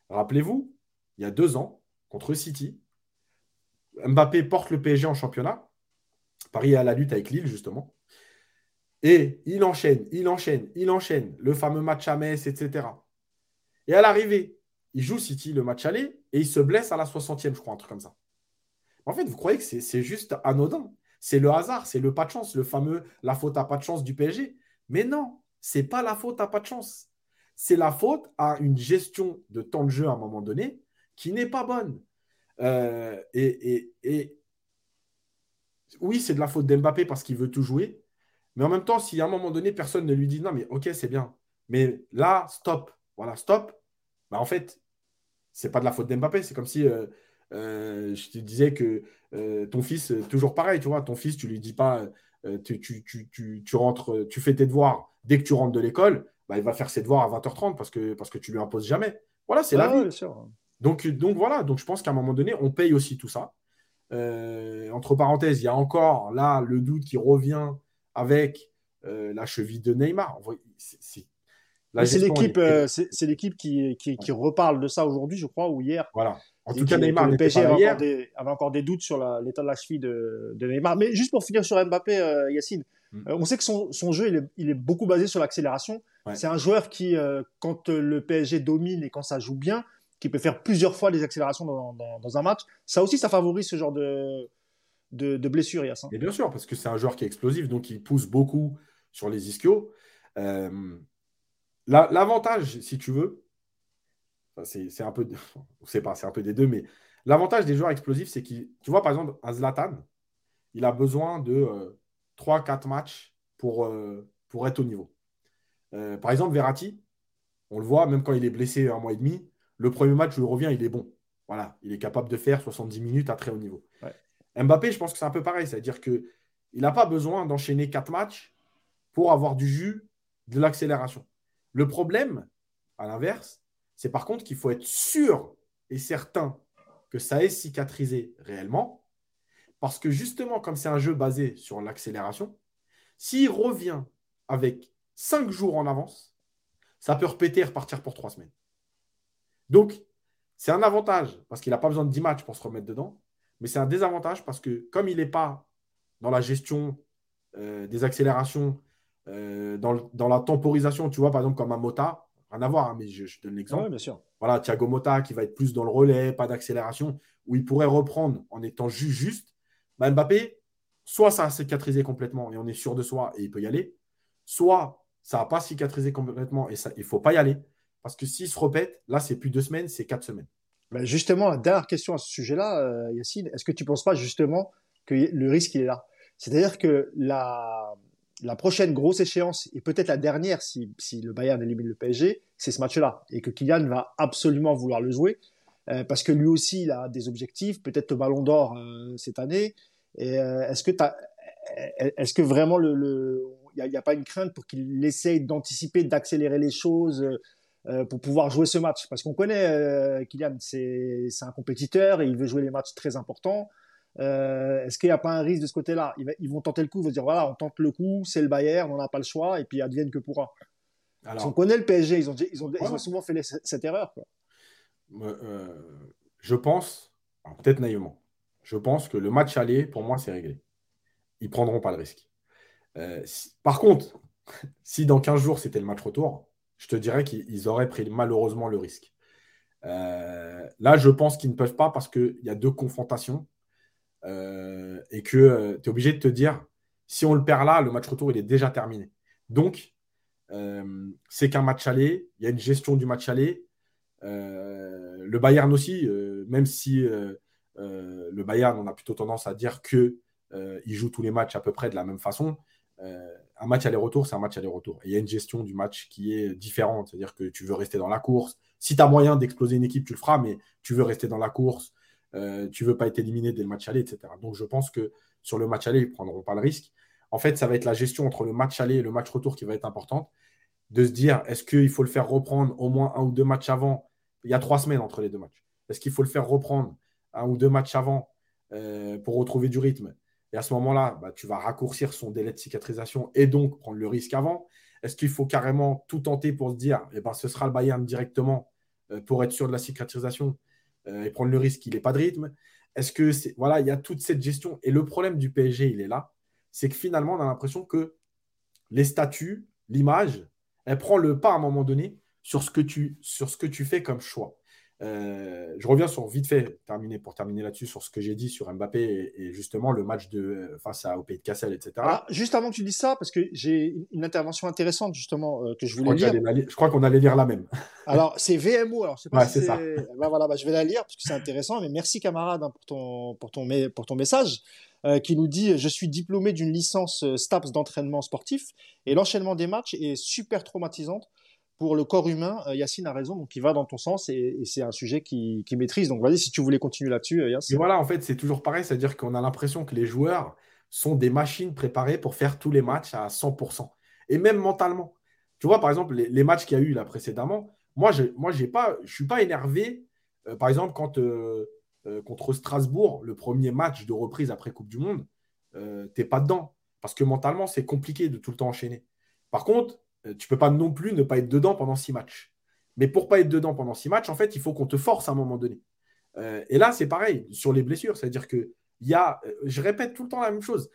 Rappelez-vous, il y a deux ans, contre City, Mbappé porte le PSG en championnat. Paris est à la lutte avec Lille, justement. Et il enchaîne, il enchaîne, il enchaîne le fameux match à Metz, etc. Et à l'arrivée, il joue City le match aller et il se blesse à la 60e, je crois, un truc comme ça. En fait, vous croyez que c'est juste anodin. C'est le hasard, c'est le pas de chance, le fameux la faute à pas de chance du PSG. Mais non, c'est pas la faute à pas de chance. C'est la faute à une gestion de temps de jeu à un moment donné qui n'est pas bonne. Euh, et, oui, c'est de la faute d'Mbappé parce qu'il veut tout jouer. Mais en même temps, si à un moment donné, personne ne lui dit non, mais ok, c'est bien. Mais là, stop. Voilà, stop. Bah, en fait, c'est pas de la faute d'Mbappé. C'est comme si euh, euh, je te disais que euh, ton fils, toujours pareil, tu vois, ton fils, tu lui dis pas, tu, tu, tu, tu, rentres, tu fais tes devoirs dès que tu rentres de l'école, bah, il va faire ses devoirs à 20h30 parce que, parce que tu lui imposes jamais. Voilà, c'est la vie. Donc, donc voilà, donc je pense qu'à un moment donné, on paye aussi tout ça. entre parenthèses, il y a encore là le doute qui revient avec la cheville de Neymar. C'est l'équipe, c'est l'équipe qui, qui, qui, reparle de ça aujourd'hui, je crois, ou hier. Voilà. En tout cas, Neymar le PSG avait encore, des, encore des, doutes sur l'état de la cheville de, Neymar. Mais juste pour finir sur Mbappé, euh, Yacine, Mm. on sait que son, jeu, il est, il est, beaucoup basé sur l'accélération. C'est un joueur qui, quand le PSG domine et quand ça joue bien, qui peut faire plusieurs fois les accélérations dans, dans, un match. Ça aussi, ça favorise ce genre de, de, de blessures, Yass. Et bien sûr, parce que c'est un joueur qui est explosif, donc il pousse beaucoup sur les ischios. Euh, l'avantage, si tu veux, c'est un peu, [LAUGHS] c'est pas, c'est un peu des deux, mais l'avantage des joueurs explosifs, c'est que, tu vois, par exemple, un Zlatan, il a besoin de euh, 3-4 matchs pour, euh, pour être au niveau. Euh, par exemple, Verratti, on le voit, même quand il est blessé un mois et demi, le premier match où il revient, il est bon. Voilà, il est capable de faire 70 minutes à très haut niveau. Mbappé, je pense que c'est un peu pareil, c'est-à-dire qu'il n'a pas besoin d'enchaîner 4 matchs pour avoir du jus, de l'accélération. Le problème, à l'inverse, c'est par contre qu'il faut être sûr et certain que ça ait cicatrisé réellement, parce que justement, comme c'est un jeu basé sur l'accélération, s'il revient avec 5 jours en avance, ça peut repéter et repartir pour 3 semaines. Donc, c'est un avantage parce qu'il n'a pas besoin de 10 matchs pour se remettre dedans, mais c'est un désavantage parce que comme il n'est pas dans la gestion euh, des accélérations, euh, dans, la temporisation, tu vois, par exemple, comme un Mota, rien à voir, hein, mais je, donne l'exemple. bien sûr. Voilà, Thiago Mota qui va être plus dans le relais, pas d'accélération, où il pourrait reprendre en étant juste, juste. Bah, Mbappé, soit ça a cicatrisé complètement et on est sûr de soi et il peut y aller, soit ça n'a pas cicatrisé complètement et ça, il ne faut pas y aller. Parce que s'il se répète, là, c'est plus deux semaines, c'est quatre semaines. Ben justement, dernière question à ce sujet-là, euh, Yacine, est-ce que tu ne penses pas justement que le risque, il est là? C'est-à-dire que la, la prochaine grosse échéance, et peut-être la dernière si, si le Bayern élimine le PSG, c'est ce match-là. Et que Kylian va absolument vouloir le jouer. Euh, parce que lui aussi, il a des objectifs, peut-être le ballon d'or euh, cette année. Et est-ce que, est-ce que vraiment le, il n'y a, a, pas une crainte pour qu'il essaye d'anticiper, d'accélérer les choses euh, pour pouvoir jouer ce match? Parce qu'on connaît euh, Kylian, c'est un compétiteur et il veut jouer les matchs très importants. Euh, est-ce qu'il n'y a pas un risque de ce côté-là? Ils, vont tenter le coup, ils vont dire voilà, on tente le coup, c'est le Bayern, on n'a pas le choix, et puis advienne que pourra. Alors, on connaît le PSG, ils ont, ils ont, ils ont souvent fait cette erreur. je pense, peut-être naïvement, je pense que le match aller, pour moi, c'est réglé. Ils ne prendront pas le risque. par contre, [LAUGHS] si dans 15 jours, c'était le match retour, je te dirais qu'ils auraient pris malheureusement le risque. Euh, là, je pense qu'ils ne peuvent pas parce qu'il y a deux confrontations euh, et que euh, tu es obligé de te dire si on le perd là, le match retour il est déjà terminé. Donc, c'est qu'un match aller, il y a une gestion du match aller. le Bayern aussi, même si le Bayern, on a plutôt tendance à dire qu'il joue tous les matchs à peu près de la même façon un match aller-retour, c'est un match aller-retour. il y a une gestion du match qui est différente. C'est-à-dire que tu veux rester dans la course. Si tu as moyen d'exploser une équipe, tu le feras, mais tu veux rester dans la course. Euh, tu veux pas être éliminé dès le match aller, etc. Donc je pense que sur le match aller, ils prendront pas le risque. En fait, ça va être la gestion entre le match aller et le match retour qui va être importante. De se dire, est-ce qu'il faut le faire reprendre au moins un ou deux matchs avant? Il y a trois semaines entre les deux matchs. Est-ce qu'il faut le faire reprendre un ou deux matchs avant euh, pour retrouver du rythme? Et à ce moment-là, bah, tu vas raccourcir son délai de cicatrisation et donc prendre le risque avant. Est-ce qu'il faut carrément tout tenter pour se dire, eh ben, ce sera le Bayern directement euh, pour être sûr de la cicatrisation? Et prendre le risque qu'il n'ait pas de rythme. Est-ce que c'est voilà, il y a toute cette gestion. Et le problème du PSG, il est là, c'est que finalement, on a l'impression que les statuts, l'image, elle prend le pas à un moment donné sur ce que tu, sur ce que tu fais comme choix. Euh, je reviens sur vite fait, terminer, pour terminer là-dessus, sur ce que j'ai dit sur Mbappé et, justement le match de, euh, face à, au Pays de Cassel, etc. Juste avant que tu dises ça, parce que j'ai une intervention intéressante justement euh, que je voulais je lire. je crois qu'on allait lire la même. [LAUGHS] Alors, c'est VMO. Alors, c'est ça. Bah, voilà, bah, je vais la lire parce que c'est intéressant. Mais merci camarade hein, pour, ton, pour, ton, pour ton message. qui nous dit Je suis diplômé d'une licence STAPS d'entraînement sportif et l'enchaînement des matchs est super traumatisante pour le corps humain, euh, Yacine a raison, donc il va dans ton sens et, c'est un sujet qui, maîtrise. Donc vas-y, si tu voulais continuer là-dessus, euh, Yacine. Et voilà, en fait, c'est toujours pareil, c'est-à-dire qu'on a l'impression que les joueurs sont des machines préparées pour faire tous les matchs à 100%. Et même mentalement. Tu vois, par exemple, les, matchs qu'il y a eu là précédemment, moi, je ne pas, suis pas énervé. Euh, par exemple, quand contre Strasbourg, le premier match de reprise après Coupe du Monde, tu n'es pas dedans. Parce que mentalement, c'est compliqué de tout le temps enchaîner. Par contre, tu peux pas non plus ne pas être dedans pendant six matchs. Mais pour pas être dedans pendant six matchs, en fait, il faut qu'on te force à un moment donné. Euh, et là, c'est pareil sur les blessures. C'est-à-dire que y a, euh, je répète tout le temps la même chose.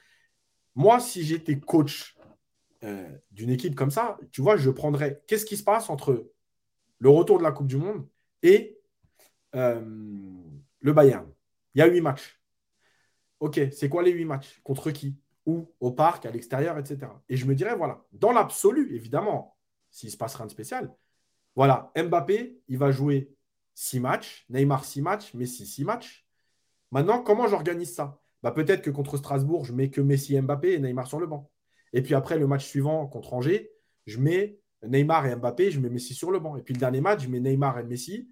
moi, si j'étais coach euh, d'une équipe comme ça, tu vois, je prendrais qu'est-ce qui se passe entre le retour de la Coupe du Monde et euh, le Bayern? Il y a huit matchs. Ok, c'est quoi les huit matchs? Contre qui? Où Au parc, à l'extérieur, etc. Et je me dirais, voilà, dans l'absolu, évidemment, s'il se passe rien de spécial, voilà, Mbappé, il va jouer six matchs, Neymar six matchs, Messi six matchs. Maintenant, comment j'organise ça? Bah, Peut-être que contre Strasbourg, je mets que Messi, Mbappé et Neymar sur le banc. Et puis après, le match suivant contre Angers, je mets Neymar et Mbappé, je mets Messi sur le banc. Et puis le dernier match, je mets Neymar et Messi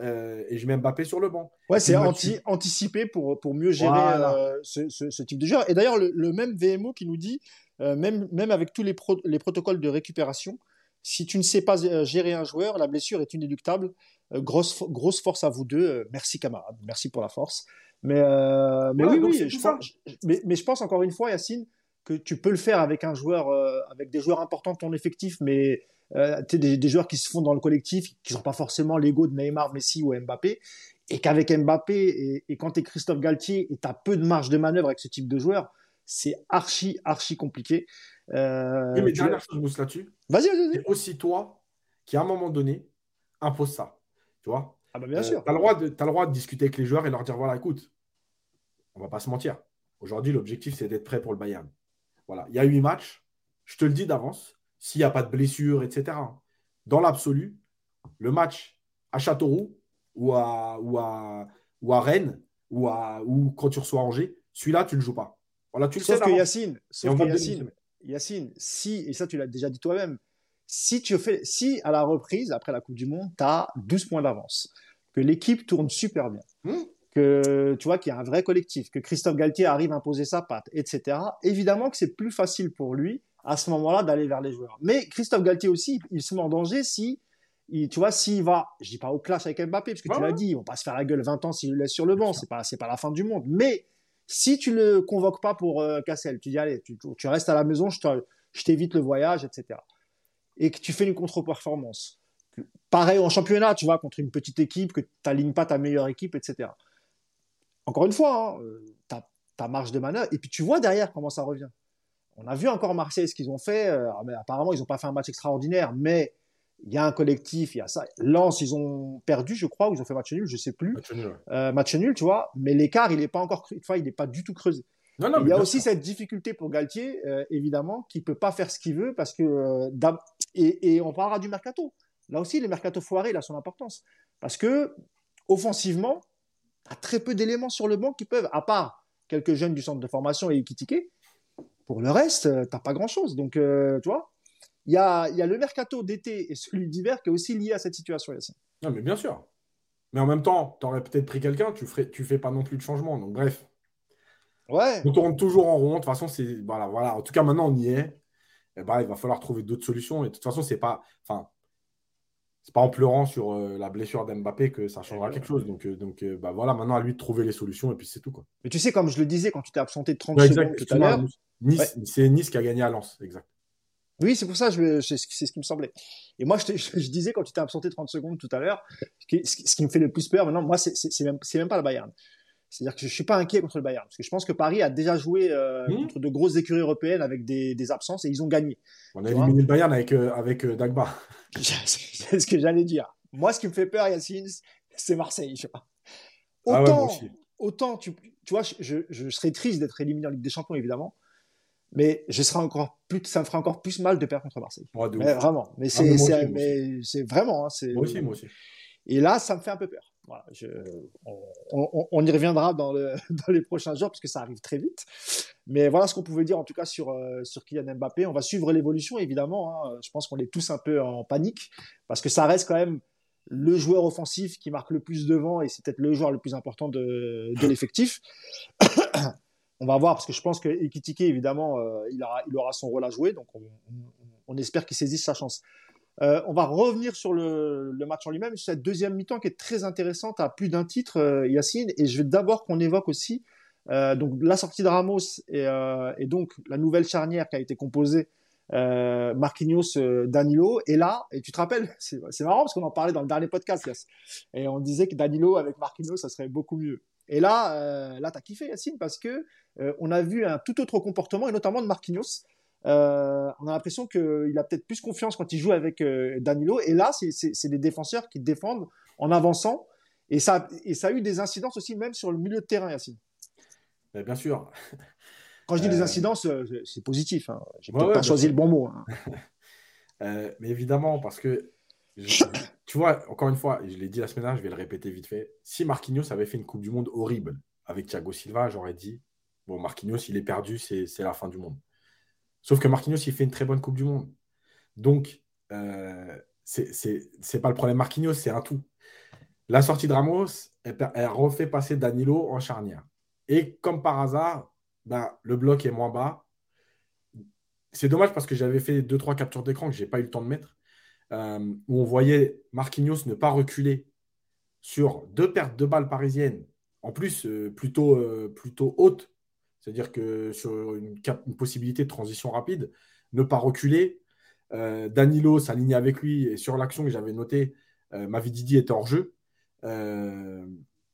euh, et je mets Mbappé sur le banc. Ouais, c'est anti, anticipé pour, pour mieux gérer euh, ce, type de joueur. Et d'ailleurs, le, même VMO qui nous dit, euh, même, même avec tous les, les protocoles de récupération, si tu ne sais pas gérer un joueur, la blessure est inéluctable. grosse, grosse force à vous deux. merci camarade, merci pour la force. Mais, mais oui, oui je pense, mais, mais, je pense encore une fois, Yacine, que tu peux le faire avec un joueur, avec des joueurs importants de ton effectif, mais euh, des, des, joueurs qui se font dans le collectif, qui n'ont pas forcément l'ego de Neymar, Messi ou Mbappé, et qu'avec Mbappé, et, quand tu es Christophe Galtier et tu as peu de marge de manœuvre avec ce type de joueur, c'est archi, archi compliqué. Euh, oui, mais dernière chose, Mousse, là-dessus. Vas-y, vas-y. C'est aussi toi qui, à un moment donné, impose ça. Tu vois? Ah, bah bien sûr. Tu as, le droit de discuter avec les joueurs et leur dire voilà, écoute, on va pas se mentir. Aujourd'hui, l'objectif, c'est d'être prêt pour le Bayern. Voilà, il y a huit matchs. Je te le dis d'avance, s'il n'y a pas de blessure, etc. Dans l'absolu, le match à Châteauroux ou à, ou à, ou à Rennes ou, à, ou quand tu reçois Angers, celui-là, tu ne le joues pas. Voilà, tu sauf que Yacine, sauf que Yacine, Yacine, si, et ça tu l'as déjà dit toi-même, si tu fais, si à la reprise, après la Coupe du Monde, tu as 12 points d'avance, que l'équipe tourne super bien, hmm que tu vois qu'il y a un vrai collectif, que Christophe Galtier arrive à imposer sa patte, etc. Évidemment que c'est plus facile pour lui à ce moment-là d'aller vers les joueurs. Mais Christophe Galtier aussi, il se met en danger si, il, tu vois, s'il va, je dis pas au clash avec Mbappé, parce que tu l'as dit, ils vont pas se faire la gueule 20 ans s'il le laisse sur le banc, c'est pas, c'est pas la fin du monde. Mais si tu le convoques pas pour euh, Cassel, tu dis allez, tu, tu, restes à la maison, je t'évite le voyage, etc. Et que tu fais une contre-performance. Pareil en championnat, tu vois, contre une petite équipe, que tu n'alignes pas ta meilleure équipe, etc encore une fois, hein, euh, ta marge de manœuvre. Et puis tu vois derrière comment ça revient. On a vu encore Marseille ce qu'ils ont fait. Euh, mais apparemment, ils n'ont pas fait un match extraordinaire, mais il y a un collectif, il y a ça. Lens, ils ont perdu, je crois, ou ils ont fait match nul, je sais plus. Match nul, euh, match nul tu vois. Mais l'écart, il n'est pas encore, fois, il n'est pas du tout creusé. Non, il y a aussi cette difficulté pour Galtier, évidemment, qui peut pas faire ce qu'il veut parce que et, et, on parlera du mercato. Là aussi, le mercato foiré, il a son importance parce que offensivement, a très peu d'éléments sur le banc qui peuvent, à part quelques jeunes du centre de formation et Ikitike, pour le reste, euh, t'as pas grand-chose. Donc, euh, tu vois, il y a, y a, le mercato d'été et celui d'hiver qui est aussi lié à cette situation, Yacine. Non, mais bien sûr. Mais en même temps, tu aurais peut-être pris quelqu'un, tu ferais, tu fais pas non plus de changement. Donc, bref. Ouais. On tourne toujours en rond. De toute façon, c'est. Voilà, voilà. En tout cas, maintenant, on y est. Et eh ben, il va falloir trouver d'autres solutions. Et de toute façon, c'est pas. Enfin, c'est pas en pleurant sur euh, la blessure d'Mbappé que ça changera quelque chose. Donc, euh, donc euh, bah, voilà, maintenant à lui de trouver les solutions et puis c'est tout. Quoi. Mais tu sais, comme je le disais quand tu t'es absenté de 30 secondes tout à l'heure. Nice, C'est Nice qui a gagné à Lens, exact. Oui, c'est pour ça, c'est ce qui me semblait. Et moi, je, [LAUGHS] je, disais quand tu t'es absenté 30 secondes tout à l'heure, ce, ce qui, me fait le plus peur maintenant, moi, c'est même, même pas le Bayern. C'est-à-dire que je ne suis pas inquiet contre le Bayern, parce que je pense que Paris a déjà joué euh, mmh. contre de grosses écuries européennes avec des, des, absences et ils ont gagné. On a éliminé le Bayern avec, euh, avec euh, Dagba. [LAUGHS] c'est ce que j'allais dire. Moi, ce qui me fait peur, Yacine, c'est Marseille. Je sais pas. Ah autant, autant tu, tu vois, je, je, serais triste d'être éliminé en Ligue des Champions, évidemment, mais je serais encore plus, ça me ferait encore plus mal de perdre contre Marseille. mais, vraiment. Mais ah, c'est vraiment. Hein, moi aussi, moi aussi. Et là, ça me fait un peu peur on, y reviendra dans, le, [LAUGHS] dans, les prochains jours parce que ça arrive très vite. Mais voilà ce qu'on pouvait dire en tout cas sur, euh, Kylian Mbappé. On va suivre l'évolution évidemment. Hein. Je pense qu'on est tous un peu en panique parce que ça reste quand même le joueur offensif qui marque le plus devant et c'est peut-être le joueur le plus important de, l'effectif. [COUGHS] on va voir parce que je pense que Ekitike évidemment euh, il, aura, il aura son rôle à jouer donc on, on espère qu'il saisisse sa chance. Euh, on va revenir sur le, match en lui-même, cette deuxième mi-temps qui est très intéressante à plus d'un titre, euh, Yacine. Et je veux d'abord qu'on évoque aussi euh, donc la sortie de Ramos et, donc la nouvelle charnière qui a été composée Marquinhos, Danilo. Et là, et tu te rappelles, [LAUGHS] c'est marrant parce qu'on en parlait dans le dernier podcast, et on disait que Danilo avec Marquinhos, ça serait beaucoup mieux. Et là, là, t'as kiffé Yacine parce que on a vu un tout autre comportement et notamment de Marquinhos. Euh, on a l'impression qu'il a peut-être plus confiance quand il joue avec Danilo. Et là, c'est des défenseurs qui défendent en avançant. Et ça, et ça a eu des incidences aussi même sur le milieu de terrain, Yacine. bien sûr. [LAUGHS] Quand je dis des incidences, c'est positif. Hein. J'ai peut-être pas choisi le bon mot. Hein. [LAUGHS] mais évidemment, parce que tu vois, encore une fois, je l'ai dit la semaine dernière, je vais le répéter vite fait. Si Marquinhos avait fait une Coupe du Monde horrible avec Thiago Silva, j'aurais dit bon, Marquinhos, il est perdu, c'est la fin du monde. Sauf que Marquinhos, il fait une très bonne Coupe du Monde. Donc, euh, c'est pas le problème Marquinhos, c'est un tout. La sortie de Ramos, elle, refait passer Danilo en charnière. Et comme par hasard, ben, le bloc est moins bas. C'est dommage parce que j'avais fait 2-3 captures d'écran que je n'ai pas eu le temps de mettre. Euh, où on voyait Marquinhos ne pas reculer sur deux pertes de balles parisiennes, en plus euh, plutôt, euh, plutôt hautes, c'est-à-dire que sur une, possibilité de transition rapide, ne pas reculer. Danilo s'alignait avec lui et sur l'action que j'avais notée, Mavididi était hors jeu.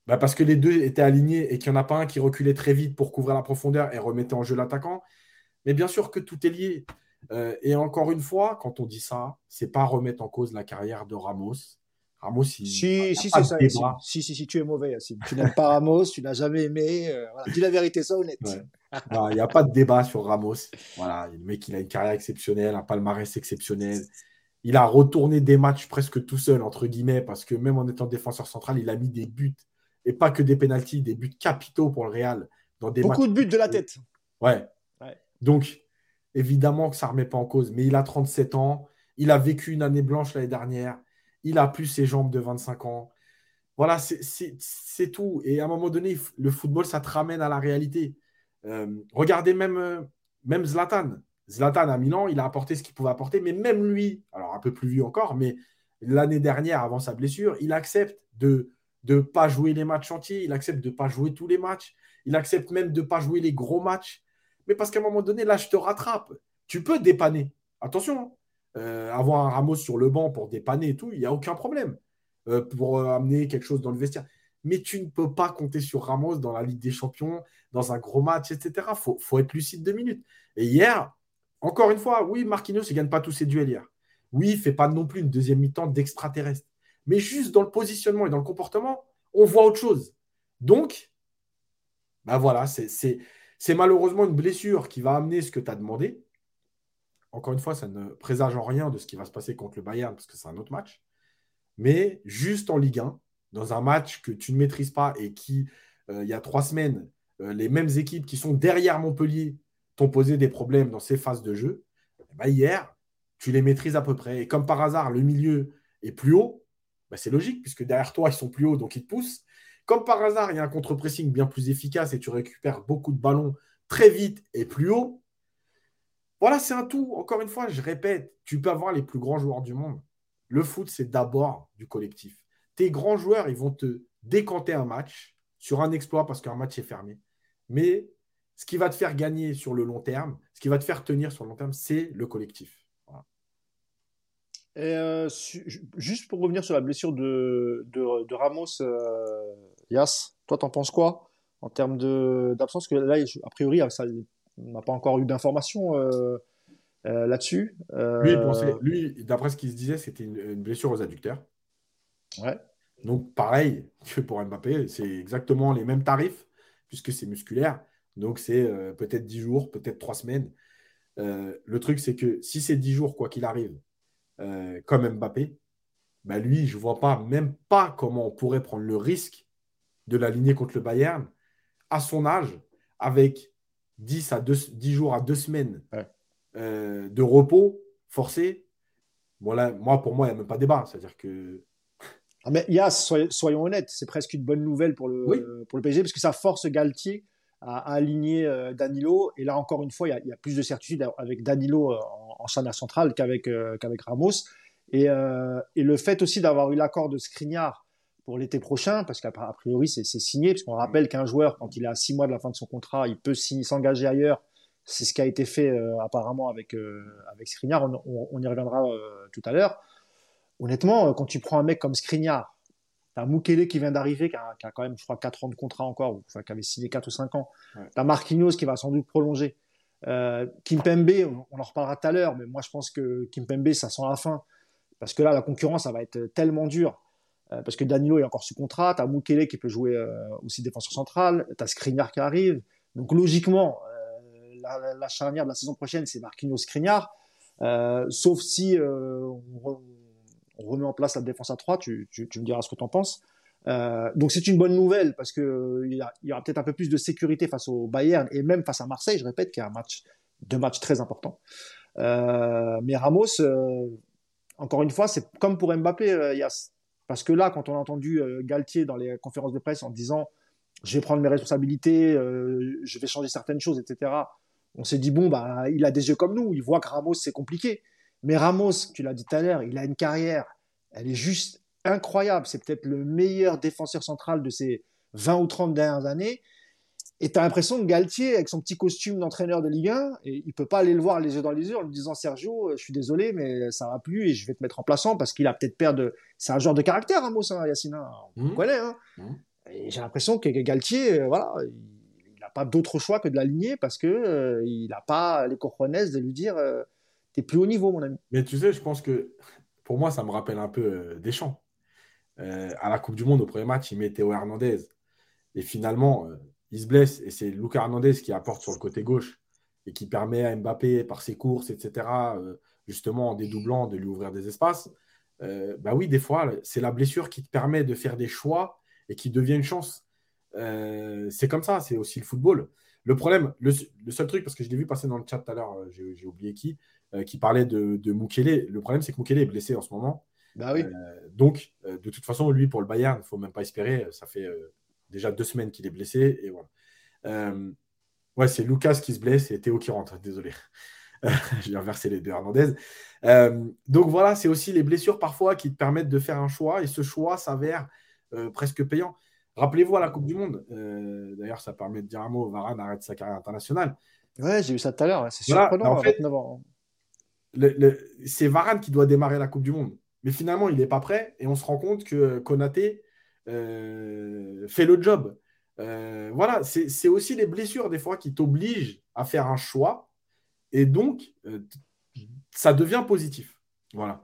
Bah, parce que les deux étaient alignés et qu'il n'y en a pas un qui reculait très vite pour couvrir la profondeur et remettait en jeu l'attaquant. Mais bien sûr que tout est lié. Euh, et encore une fois, quand on dit ça, c'est pas remettre en cause la carrière de Ramos. Ramos, il, si, si, c'est ça. Si, si, si, tu es mauvais, Tu n'aimes pas Ramos, tu n'as jamais aimé. Euh, dis la vérité, ça honnête. Il n'y a pas de débat sur Ramos. Voilà, le mec, il a une carrière exceptionnelle, un palmarès exceptionnel. Il a retourné des matchs presque tout seul, entre guillemets, parce que même en étant défenseur central, il a mis des buts, et pas que des pénalties, des buts capitaux pour le Real. Dans des Beaucoup de buts de la tête. Ouais. ouais. Donc, Évidemment que ça ne remet pas en cause, mais il a 37 ans, il a vécu une année blanche l'année dernière, il a plus ses jambes de 25 ans. Voilà, c'est tout. Et à un moment donné, le football, ça te ramène à la réalité. Euh, regardez même, euh, même Zlatan. Zlatan à Milan, il a apporté ce qu'il pouvait apporter, mais même lui, alors un peu plus vieux encore, mais l'année dernière, avant sa blessure, il accepte de ne pas jouer les matchs entiers, il accepte de ne pas jouer tous les matchs, il accepte même de ne pas jouer les gros matchs mais parce qu'à un moment donné, là, je te rattrape. Tu peux dépanner. Attention, hein. Euh, avoir un Ramos sur le banc pour dépanner et tout, il n'y a aucun problème euh, pour euh, amener quelque chose dans le vestiaire. Mais tu ne peux pas compter sur Ramos dans la Ligue des Champions, dans un gros match, etc. Il faut, être lucide deux minutes. Et hier, encore une fois, oui, Marquinhos ne gagne pas tous ses duels hier. Oui, il ne fait pas non plus une deuxième mi-temps d'extraterrestre. Mais juste dans le positionnement et dans le comportement, on voit autre chose. Donc, ben voilà, c'est c'est malheureusement une blessure qui va amener ce que tu as demandé. Encore une fois, ça ne présage en rien de ce qui va se passer contre le Bayern parce que c'est un autre match. Mais juste en Ligue 1, dans un match que tu ne maîtrises pas et qui, euh, il y a trois semaines, euh, les mêmes équipes qui sont derrière Montpellier t'ont posé des problèmes dans ces phases de jeu, eh ben, hier, tu les maîtrises à peu près. Et comme par hasard, le milieu est plus haut, ben, c'est logique puisque derrière toi, ils sont plus hauts, donc ils te poussent. Comme par hasard, il y a un contre-pressing bien plus efficace et tu récupères beaucoup de ballons très vite et plus haut. Voilà, c'est un tout. Encore une fois, je répète, tu peux avoir les plus grands joueurs du monde. Le foot, c'est d'abord du collectif. Tes grands joueurs, ils vont te décanter un match sur un exploit parce qu'un match est fermé. Mais ce qui va te faire gagner sur le long terme, ce qui va te faire tenir sur le long terme, c'est le collectif. Et euh, juste pour revenir sur la blessure de, Ramos, euh, Yas, toi, t'en penses quoi en termes d'absence? Que là, a priori, ça, on n'a pas encore eu d'informations euh, là-dessus. lui, d'après ce qu'il se disait, c'était une, blessure aux adducteurs. Ouais. Donc, pareil que pour Mbappé, c'est exactement les mêmes tarifs, puisque c'est musculaire. Donc, c'est peut-être 10 jours, peut-être 3 semaines. le truc, c'est que si c'est 10 jours, quoi qu'il arrive, euh, comme Mbappé, bah lui, je ne vois pas, même pas comment on pourrait prendre le risque de l'aligner contre le Bayern à son âge, avec 10, à 10 jours à 2 semaines euh, de repos forcé. Voilà, moi, pour moi, il n'y a même pas débat. C'est-à-dire que. [LAUGHS] Ah mais Yas, soyons, honnêtes, c'est presque une bonne nouvelle pour le, pour le PSG parce que ça force Galtier à, aligner euh, Danilo. Et là, encore une fois, il y a, plus de certitude avec Danilo euh, en, en central centrale qu'avec euh, qu'avec Ramos. Et, et, le fait aussi d'avoir eu l'accord de Skriniar pour l'été prochain, parce qu'a priori c'est signé, parce qu'on rappelle qu'un joueur, quand il est à six mois de la fin de son contrat, il peut s'engager ailleurs. C'est ce qui a été fait apparemment avec, avec Skriniar, on, on, y reviendra tout à l'heure. Honnêtement, quand tu prends un mec comme Skriniar, Tu as Mukele qui vient d'arriver, qui, a, quand même, je crois, 4 ans de contrat encore, enfin, qui avait signé 4 ou 5 ans. Tu as Marquinhos qui va sans doute prolonger. Euh, Kimpembe, on, on, en reparlera tout à l'heure, mais moi je pense que Kimpembe, ça sent la fin. Parce que là, la concurrence, ça va être tellement dur. Euh, parce que Danilo est encore sous contrat, tu as Mukele qui peut jouer euh, aussi défenseur central, tu as Skriniar qui arrive. Donc logiquement, euh, la, charnière de la saison prochaine, c'est Marquinhos Skriniar. sauf si on, remet en place la défense à 3, tu, me diras ce que tu en penses. donc c'est une bonne nouvelle parce qu'il y, y aura peut-être un peu plus de sécurité face au Bayern et même face à Marseille, je répète, qui est un match, deux matchs très importants. mais Ramos, encore une fois, c'est comme pour Mbappé, Yas. Parce que là, quand on a entendu euh, Galtier dans les conférences de presse en disant je vais prendre mes responsabilités, euh, je vais changer certaines choses, etc., on s'est dit bon, bah, il a des yeux comme nous, il voit que Ramos, c'est compliqué. Mais Ramos, tu l'as dit tout à l'heure, il a une carrière, elle est juste incroyable. C'est peut-être le meilleur défenseur central de ces 20 ou 30 dernières années. Et tu as l'impression que Galtier, avec son petit costume d'entraîneur de Ligue 1, et il peut pas aller le voir les yeux dans les yeux en lui disant Sergio, je suis désolé, mais ça va plus et je vais te mettre en plaçant parce qu'il a peut-être peur de. C'est un genre de caractère, Ramos, hein, Yacine. On mmh. connaît. Hein. Mmh. Et j'ai l'impression que Galtier, euh, voilà, il n'a pas d'autre choix que de l'aligner parce que euh, il n'a pas les cojones de lui dire euh, t'es plus haut niveau, mon ami. Mais tu sais, je pense que pour moi, ça me rappelle un peu Deschamps. à la Coupe du Monde, au premier match, il met Théo Hernandez. Et finalement, il se blesse et c'est Lucas Hernandez qui apporte sur le côté gauche et qui permet à Mbappé, par ses courses, etc., euh, justement en dédoublant, de lui ouvrir des espaces. Euh, bah oui, des fois, c'est la blessure qui te permet de faire des choix et qui devient une chance. Euh, c'est comme ça, c'est aussi le football. Le problème, le, seul truc, parce que je l'ai vu passer dans le chat tout à l'heure, j'ai oublié qui, qui parlait de, de Mukele. Le problème, c'est que Mukele est blessé en ce moment. Bah oui. donc, de toute façon, lui, pour le Bayern, il ne faut même pas espérer. Ça fait déjà deux semaines qu'il est blessé. Et voilà. Euh, ouais, c'est Lucas qui se blesse et Théo qui rentre. Désolé. [LAUGHS] J'ai inversé les deux Hernandez. Euh, donc voilà, c'est aussi les blessures parfois qui te permettent de faire un choix et ce choix s'avère euh, presque payant. Rappelez-vous à la Coupe du Monde, d'ailleurs, ça permet de dire un mot Varane arrête sa carrière internationale. Ouais, j'ai vu ça tout à l'heure. C'est surprenant, en fait, c'est Varane qui doit démarrer la Coupe du Monde. Mais finalement, il n'est pas prêt et on se rend compte que Konaté euh, fais le job. Euh, voilà, c'est aussi les blessures des fois qui t'obligent à faire un choix et donc euh, ça devient positif. Voilà.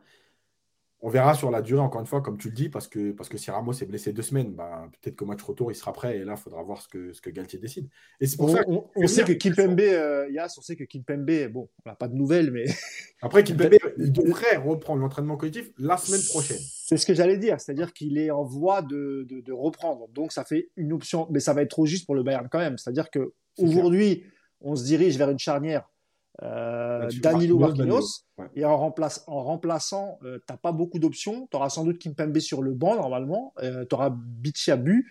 On verra sur la durée, encore une fois, comme tu le dis, parce que, parce que si Ramos est blessé deux semaines, bah, peut-être qu'au match retour, il sera prêt. Et là, il faudra voir ce que, ce que Galtier décide. Et c'est pour on, ça on, sait que Kimpembe, euh, Yas, on sait que Kimpembe, bon, on n'a pas de nouvelles, mais. [LAUGHS] Après, Kimpembe, il devrait reprendre l'entraînement collectif la semaine prochaine. C'est ce que j'allais dire, c'est-à-dire qu'il est en voie de, de, de, reprendre. Donc, ça fait une option, mais ça va être trop juste pour le Bayern quand même. C'est-à-dire qu'aujourd'hui, on se dirige vers une charnière euh, Danilo Marquinhos. Et en, remplace, en remplaçant, euh, tu n'as pas beaucoup d'options. Tu auras sans doute Kimpembe sur le banc, normalement. Euh, tu auras Bichiabu.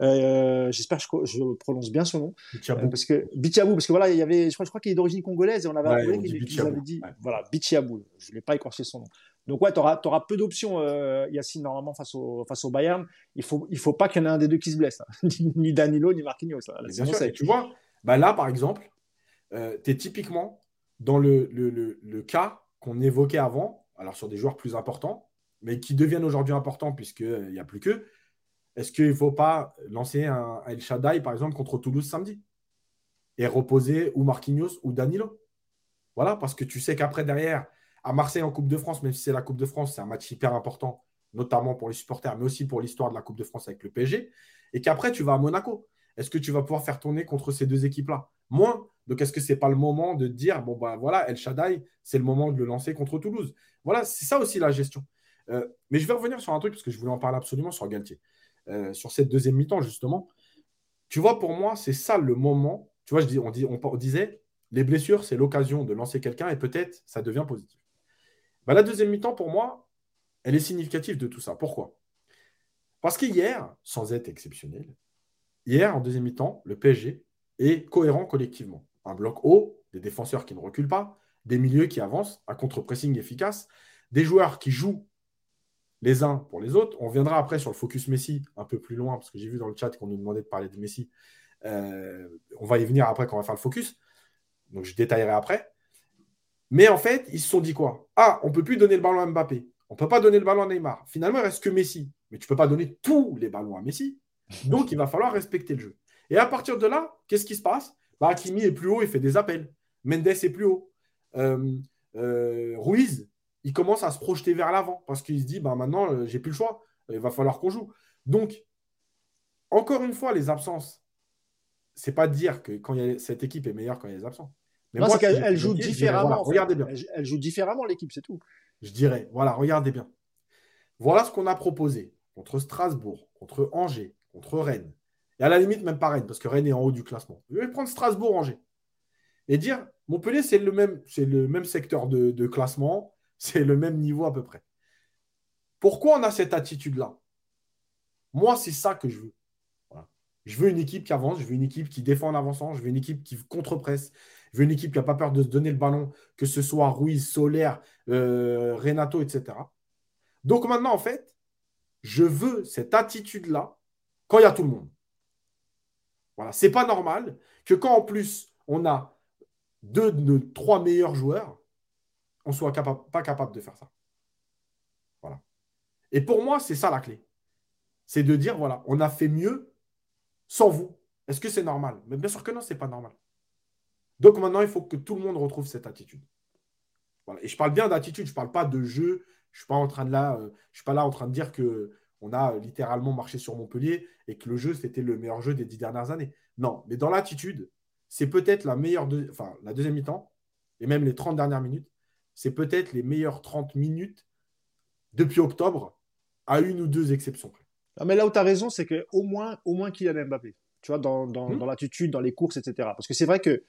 J'espère que je, prononce bien son nom. Bichiabu. parce que, Bichiabu, parce que voilà, il y avait, je crois, crois qu'il est d'origine congolaise et on avait ouais, qui avait dit, voilà, Bichiabu. Je ne l'ai pas écorché son nom. Donc ouais, tu auras, auras, peu d'options, Yacine, normalement, face au, face au Bayern. Il ne faut, il faut pas qu'il y en ait un des deux qui se blesse. Hein. [LAUGHS] ni Danilo, ni Marquinhos. bien sûr, tu vois, bah là, par exemple, tu es typiquement dans le, le, cas qu'on évoquait avant, alors sur des joueurs plus importants, mais qui deviennent aujourd'hui importants puisqu'il euh, n'y a plus qu'eux, est-ce qu'il ne faut pas lancer un, El Shaddai, par exemple, contre Toulouse samedi et reposer ou Marquinhos ou Danilo? Voilà, parce que tu sais qu'après, derrière, à Marseille en Coupe de France, même si c'est la Coupe de France, c'est un match hyper important, notamment pour les supporters, mais aussi pour l'histoire de la Coupe de France avec le PSG, et qu'après, tu vas à Monaco. Est-ce que tu vas pouvoir faire tourner contre ces deux équipes-là? Moins donc, est-ce que ce n'est pas le moment de dire, bon, ben voilà, El Shaddai, c'est le moment de le lancer contre Toulouse? Voilà, c'est ça aussi la gestion. Euh, mais je vais revenir sur un truc, parce que je voulais en parler absolument sur Galtier. Euh, sur cette deuxième mi-temps, justement. Tu vois, pour moi, c'est ça le moment. Tu vois, je dis, on, dit, on, disait, les blessures, c'est l'occasion de lancer quelqu'un et peut-être ça devient positif. Ben, la deuxième mi-temps, pour moi, elle est significative de tout ça. Pourquoi? Parce qu'hier, sans être exceptionnel, hier, en deuxième mi-temps, le PSG est cohérent collectivement un bloc haut, des défenseurs qui ne reculent pas, des milieux qui avancent à contre-pressing efficace, des joueurs qui jouent les uns pour les autres. On viendra après sur le focus Messi un peu plus loin, parce que j'ai vu dans le chat qu'on nous demandait de parler de Messi. Euh, on va y venir après quand on va faire le focus. Donc je détaillerai après. Mais en fait, ils se sont dit quoi? Ah, on ne peut plus donner le ballon à Mbappé. On ne peut pas donner le ballon à Neymar. Finalement, il reste que Messi. Mais tu ne peux pas donner tous les ballons à Messi. Donc, il va falloir respecter le jeu. Et à partir de là, qu'est-ce qui se passe? Bah, Hakimi est plus haut, il fait des appels. Mendes est plus haut. Euh, euh, Ruiz, il commence à se projeter vers l'avant parce qu'il se dit bah, maintenant, euh, j'ai plus le choix. Il va falloir qu'on joue. Donc, encore une fois, les absences, c'est pas dire que quand il y cette équipe est meilleure quand il y a des absents. Mais moi, qu'elle joue différemment. regardez bien. Elle, joue différemment l'équipe, c'est tout. Je dirais, voilà, regardez bien. Voilà ce qu'on a proposé contre Strasbourg, contre Angers, contre Rennes. Et à la limite, même pas Rennes, parce que Rennes est en haut du classement. Je vais prendre Strasbourg-Angers. Et dire, Montpellier, c'est le même, c'est le même secteur de, classement, c'est le même niveau à peu près. Pourquoi on a cette attitude-là? Moi, c'est ça que je veux. Je veux une équipe qui avance, je veux une équipe qui défend en avançant, je veux une équipe qui contre-presse, je veux une équipe qui n'a pas peur de se donner le ballon, que ce soit Ruiz, Solaire, euh, Renato, etc. Donc maintenant, en fait, je veux cette attitude-là quand il y a tout le monde. Voilà, c'est pas normal que quand en plus on a deux de nos trois meilleurs joueurs, on soit pas capable de faire ça. Voilà. Et pour moi, c'est ça la clé. C'est de dire, voilà, on a fait mieux sans vous. Est-ce que c'est normal? Mais bien sûr que non, c'est pas normal. Donc maintenant, il faut que tout le monde retrouve cette attitude. Voilà. Et je parle bien d'attitude, je ne parle pas de jeu. Je ne suis pas en train de là, euh, je suis pas là en train de dire que on a littéralement marché sur Montpellier et que le jeu, c'était le meilleur jeu des dix dernières années. Non, mais dans l'attitude, c'est peut-être la meilleure, enfin, la deuxième mi-temps, et même les 30 dernières minutes, c'est peut-être les meilleures 30 minutes depuis octobre, à une ou deux exceptions mais là où tu as raison, c'est qu'au moins, au moins Kylian Mbappé, tu vois, dans, dans, dans l'attitude, dans les courses, etc. Parce que c'est vrai que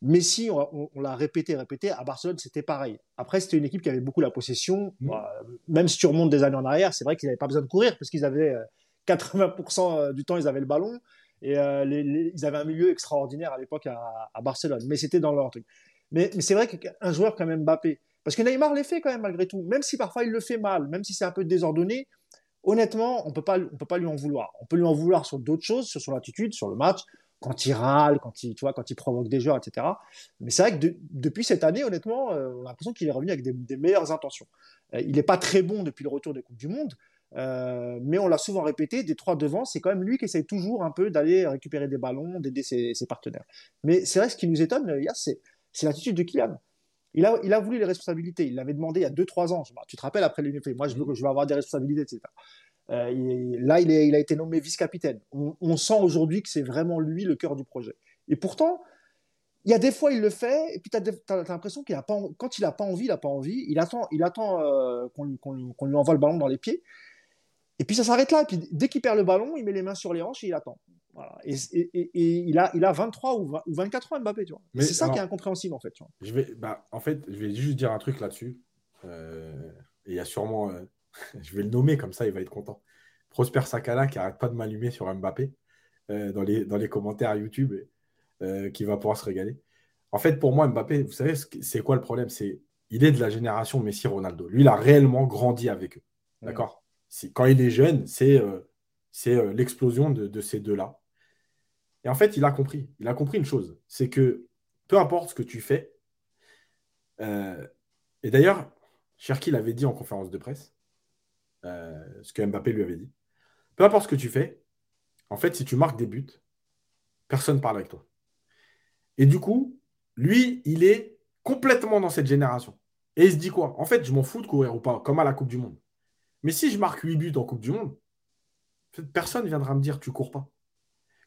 Messi, on, l'a répété, répété, à Barcelone, c'était pareil. Après, c'était une équipe qui avait beaucoup la possession. Mm. Bah, même si tu remontes des années en arrière, c'est vrai qu'ils n'avaient pas besoin de courir parce qu'ils avaient 80% euh, euh, du temps, ils avaient le ballon. Et euh, ils avaient un milieu extraordinaire à l'époque à, Barcelone. Mais c'était dans leur truc. Mais, c'est vrai qu'un joueur comme Mbappé, parce que Neymar l'est fait quand même malgré tout, même si parfois il le fait mal, même si c'est un peu désordonné, honnêtement, on ne peut pas lui en vouloir. On peut lui en vouloir sur d'autres choses, sur son attitude, sur le match, quand il râle, quand il, tu vois, quand il provoque des joueurs, etc. Mais c'est vrai que depuis cette année, honnêtement, euh, on a l'impression qu'il est revenu avec des, meilleures intentions. Euh, il n'est pas très bon depuis le retour des Coupes du Monde, euh, mais on l'a souvent répété, des trois devant, c'est quand même lui qui essaye toujours un peu d'aller récupérer des ballons, d'aider ses, partenaires. Mais c'est vrai, ce qui nous étonne, c'est, l'attitude de Kylian. Il a, il a voulu les responsabilités. Il l'avait demandé il y a 2-3 ans. Tu te rappelles après l'UNFP, moi je veux, je veux avoir des responsabilités, etc. Euh, là, il, il, a été nommé vice-capitaine. On, sent aujourd'hui que c'est vraiment lui le cœur du projet. Et pourtant, il y a des fois, il le fait, et puis tu as, l'impression qu'il a pas, quand il n'a pas envie, il n'a pas envie. Il attend, il attend euh, qu'on lui, envoie le ballon dans les pieds. Et puis ça s'arrête là. Et puis dès qu'il perd le ballon, il met les mains sur les hanches et il attend. Et, il, a, il a 23 ou, 24 ans, Mbappé. C'est ça qui est incompréhensible, en fait. Je vais, bah, en fait, je vais juste dire un truc là-dessus. Euh, il y a sûrement [LAUGHS] je vais le nommer comme ça, il va être content. Prosper Sakala qui arrête pas de m'allumer sur Mbappé euh, dans, les, dans les commentaires YouTube, euh, qui va pouvoir se régaler. En fait, pour moi, Mbappé, vous savez, c'est quoi le problème? C'est il est de la génération Messi-Ronaldo. Lui, il a réellement grandi avec eux. D'accord? Quand il est jeune, c'est euh, l'explosion de, de, ces deux-là. Et en fait, il a compris. Il a compris une chose c'est que peu importe ce que tu fais, et d'ailleurs, Cherki l'avait dit en conférence de presse, euh, ce que Mbappé lui avait dit. Peu importe ce que tu fais, en fait, si tu marques des buts, personne ne parle avec toi. Et du coup, lui, il est complètement dans cette génération. Et il se dit quoi? En fait, je m'en fous de courir ou pas, comme à la Coupe du Monde. Mais si je marque 8 buts en Coupe du Monde, personne ne viendra me dire tu cours pas.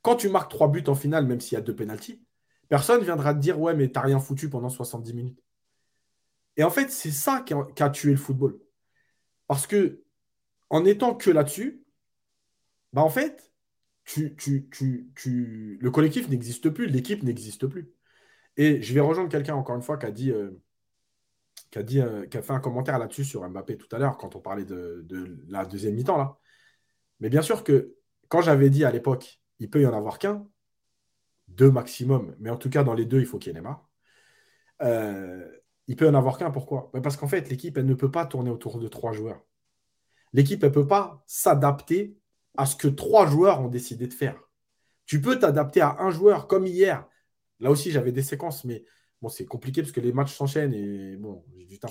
Quand tu marques 3 buts en finale, même s'il y a deux pénalties, personne viendra te dire ouais, mais t'as rien foutu pendant 70 minutes. Et en fait, c'est ça qui a, tué le football. Parce que en étant que là-dessus, bah en fait, tu, tu, tu, le collectif n'existe plus, l'équipe n'existe plus. Et je vais rejoindre quelqu'un, encore une fois, qui a dit, euh, qui euh, fait un commentaire là-dessus sur Mbappé tout à l'heure, quand on parlait de, la deuxième mi-temps. là. Mais bien sûr que quand j'avais dit à l'époque, il peut y en avoir qu'un, deux maximum, mais en tout cas, dans les deux, il faut qu'il y ait Neymar. Euh, il peut y en avoir qu'un, pourquoi? Bah, Parce qu'en fait, l'équipe, elle ne peut pas tourner autour de trois joueurs l'équipe ne peut pas s'adapter à ce que trois joueurs ont décidé de faire. Tu peux t'adapter à un joueur comme hier. Là aussi, j'avais des séquences, mais bon, c'est compliqué parce que les matchs s'enchaînent et bon,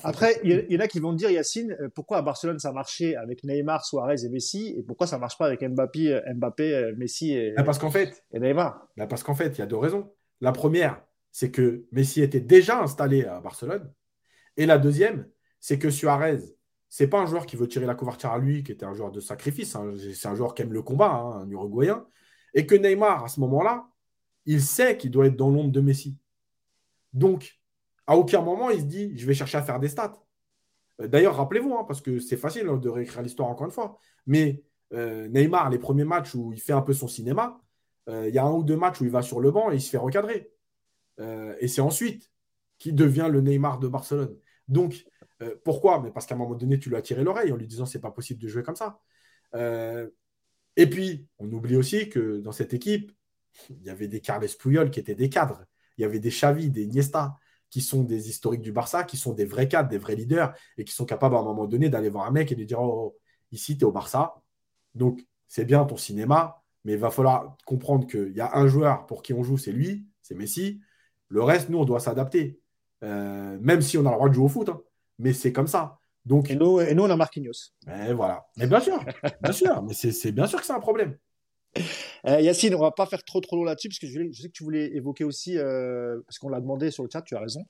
Après, il y, en a qui vont te dire, Yacine, euh, pourquoi à Barcelone ça marchait avec Neymar, Suarez et Messi et pourquoi ça marche pas avec Mbappé, euh, Mbappé euh, Messi et, bah, parce qu'en fait, et Neymar? bah, Parce qu'en fait, il y a deux raisons. La première, c'est que Messi était déjà installé à Barcelone. Et la deuxième, c'est que Suarez, c'est pas un joueur qui veut tirer la couverture à lui, qui était un joueur de sacrifice. Hein. C'est un joueur qui aime le combat, hein, un Uruguayen. Et que Neymar, à ce moment-là, il sait qu'il doit être dans l'ombre de Messi. Donc, à aucun moment, il se dit, je vais chercher à faire des stats. Euh, d'ailleurs, rappelez-vous, hein, parce que c'est facile de réécrire l'histoire encore une fois, mais euh, Neymar, les premiers matchs où il fait un peu son cinéma, euh, il y a un ou deux matchs où il va sur le banc et il se fait recadrer. et c'est ensuite qu'il devient le Neymar de Barcelone. Donc, pourquoi? Mais parce qu'à un moment donné, tu lui as tiré l'oreille en lui disant c'est pas possible de jouer comme ça. et puis, on oublie aussi que dans cette équipe, il y avait des Carles Puyol qui étaient des cadres. Il y avait des Xavi, des Niesta, qui sont des historiques du Barça, qui sont des vrais cadres, des vrais leaders, et qui sont capables à un moment donné d'aller voir un mec et de dire oh, ici, tu es au Barça. Donc, c'est bien ton cinéma, mais il va falloir comprendre qu'il y a un joueur pour qui on joue, c'est lui, c'est Messi. Le reste, nous, on doit s'adapter. Euh, même si on a le droit de jouer au foot, hein. Mais c'est comme ça. Donc, et, nous, et nous, on a Marquinhos. Mais voilà. Mais bien sûr, bien sûr. Mais c'est bien sûr que c'est un problème. Euh, Yacine, on va pas faire trop trop long là-dessus parce que je, sais que tu voulais évoquer aussi euh, parce qu'on l'a demandé sur le chat, tu as raison.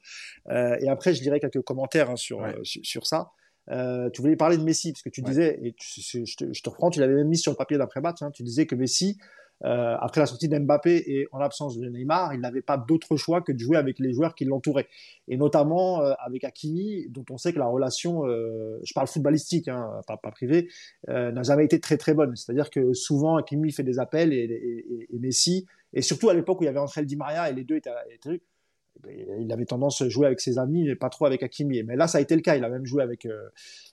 Euh, et après, je dirai quelques commentaires hein, sur, sur, ça. tu voulais parler de Messi parce que tu disais et je, te, je, te, reprends, tu l'avais même mis sur le papier d'après-match. Hein, tu disais que Messi euh, après la sortie d'Mbappé et en l'absence de Neymar, il n'avait pas d'autre choix que de jouer avec les joueurs qui l'entouraient. Et notamment euh, avec Hakimi, dont on sait que la relation, euh, je parle footballistique, hein, pas, pas privé, n'a jamais été très très bonne. C'est-à-dire que souvent Hakimi fait des appels et, et, et, Messi, et surtout à l'époque où il y avait entre Di Maria et les deux étaient, étaient il avait tendance à jouer avec ses amis, mais pas trop avec Hakimi. Mais là, ça a été le cas. Il a même joué avec,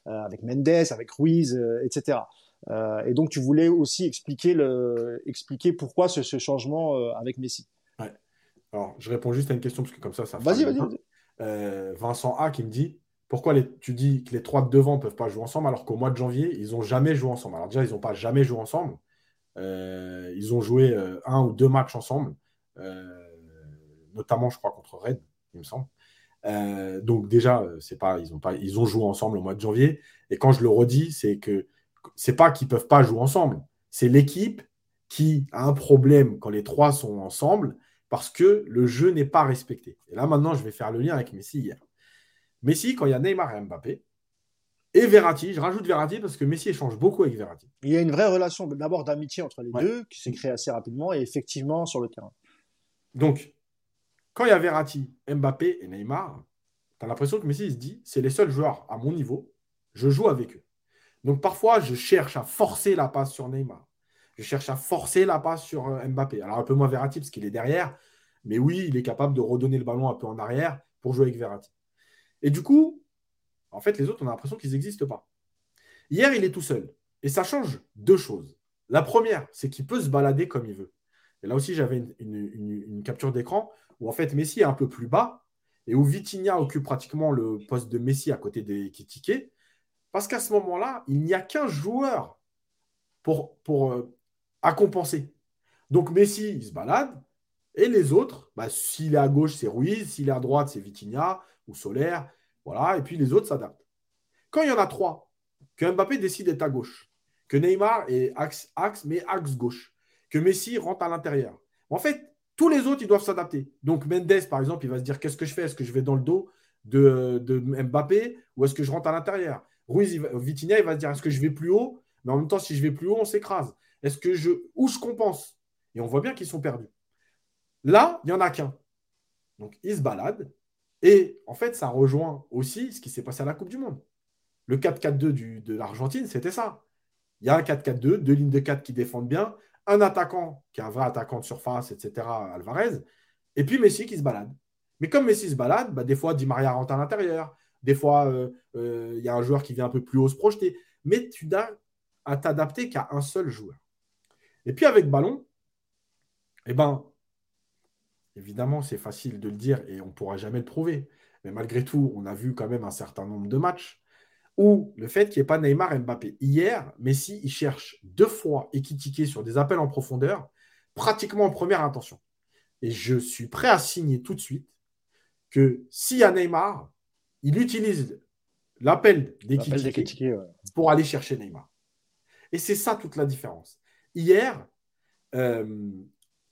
avec Mendes, avec Ruiz, etc. Euh, et donc, tu voulais aussi expliquer, le, expliquer pourquoi ce, changement euh, avec Messi. Ouais. Alors, je réponds juste à une question parce que comme ça, ça. Vas-y, vas-y. Euh, Vincent A qui me dit pourquoi les, tu dis que les trois de devant ne peuvent pas jouer ensemble alors qu'au mois de janvier, ils n'ont jamais joué ensemble. Alors, déjà, ils n'ont pas jamais joué ensemble. ils ont joué un ou deux matchs ensemble, notamment, je crois, contre Red, il me semble. donc déjà, c'est pas, ils ont pas, ils ont joué ensemble au mois de janvier. Et quand je le redis, c'est que c'est pas qu'ils peuvent pas jouer ensemble. C'est l'équipe qui a un problème quand les trois sont ensemble parce que le jeu n'est pas respecté. Et là, maintenant, je vais faire le lien avec Messi hier. Messi, quand il y a Neymar et Mbappé, et Verratti, je rajoute Verratti parce que Messi échange beaucoup avec Verratti. Il y a une vraie relation d'abord d'amitié entre les deux qui s'est créée assez rapidement et effectivement sur le terrain. Donc, quand il y a Verratti, Mbappé et Neymar, tu as l'impression que Messi se dit c'est les seuls joueurs à mon niveau, je joue avec eux. Donc parfois, je cherche à forcer la passe sur Neymar. Je cherche à forcer la passe sur euh, Mbappé. Alors un peu moins Verratti parce qu'il est derrière. Mais oui, il est capable de redonner le ballon un peu en arrière pour jouer avec Verratti. Et du coup, en fait, les autres, on a l'impression qu'ils n'existent pas. Hier, il est tout seul. Et ça change deux choses. La première, c'est qu'il peut se balader comme il veut. Et là aussi, j'avais une, capture d'écran où en fait Messi est un peu plus bas et où Vitinha occupe pratiquement le poste de Messi à côté des Kitike. Parce qu'à ce moment-là, il n'y a qu'un joueur pour, pour euh, à compenser. Donc Messi, il se balade. Et les autres, bah, s'il est à gauche, c'est Ruiz. S'il est à droite, c'est Vitinha ou Solaire. Voilà. Et puis les autres s'adaptent. Quand il y en a trois, que Mbappé décide d'être à gauche, que Neymar est axe, mais axe gauche, que Messi rentre à l'intérieur. En fait, tous les autres, ils doivent s'adapter. Donc Mendes, par exemple, il va se dire qu'est-ce que je fais? Est-ce que je vais dans le dos de Mbappé ou est-ce que je rentre à l'intérieur? Ruiz, il il va se dire est-ce que je vais plus haut? Mais en même temps, si je vais plus haut, on s'écrase. Est-ce que je. Où je compense? Et on voit bien qu'ils sont perdus. Là, il n'y en a qu'un. Donc, il se balade. Et en fait, ça rejoint aussi ce qui s'est passé à la Coupe du Monde. Le 4-4-2 de l'Argentine, c'était ça. Il y a un 4-4-2, deux lignes de 4 qui défendent bien, un attaquant qui est un vrai attaquant de surface, etc., Alvarez, et puis Messi qui se balade. Mais comme Messi se balade, bah, des fois, Di Maria rentre à l'intérieur, des fois, il euh, euh, y a un joueur qui vient un peu plus haut se projeter. Mais tu n'as à t'adapter qu'à un seul joueur. Et puis avec ballon, eh ben, évidemment, c'est facile de le dire et on ne pourra jamais le prouver. Mais malgré tout, on a vu quand même un certain nombre de matchs où le fait qu'il n'y ait pas Neymar et Mbappé. Hier, Messi, il cherche deux fois Ekitike sur des appels en profondeur, pratiquement en première intention. Et je suis prêt à signer tout de suite que s'il y a Neymar, il utilise l'appel des pour aller chercher Neymar. Et c'est ça toute la différence. Hier, euh,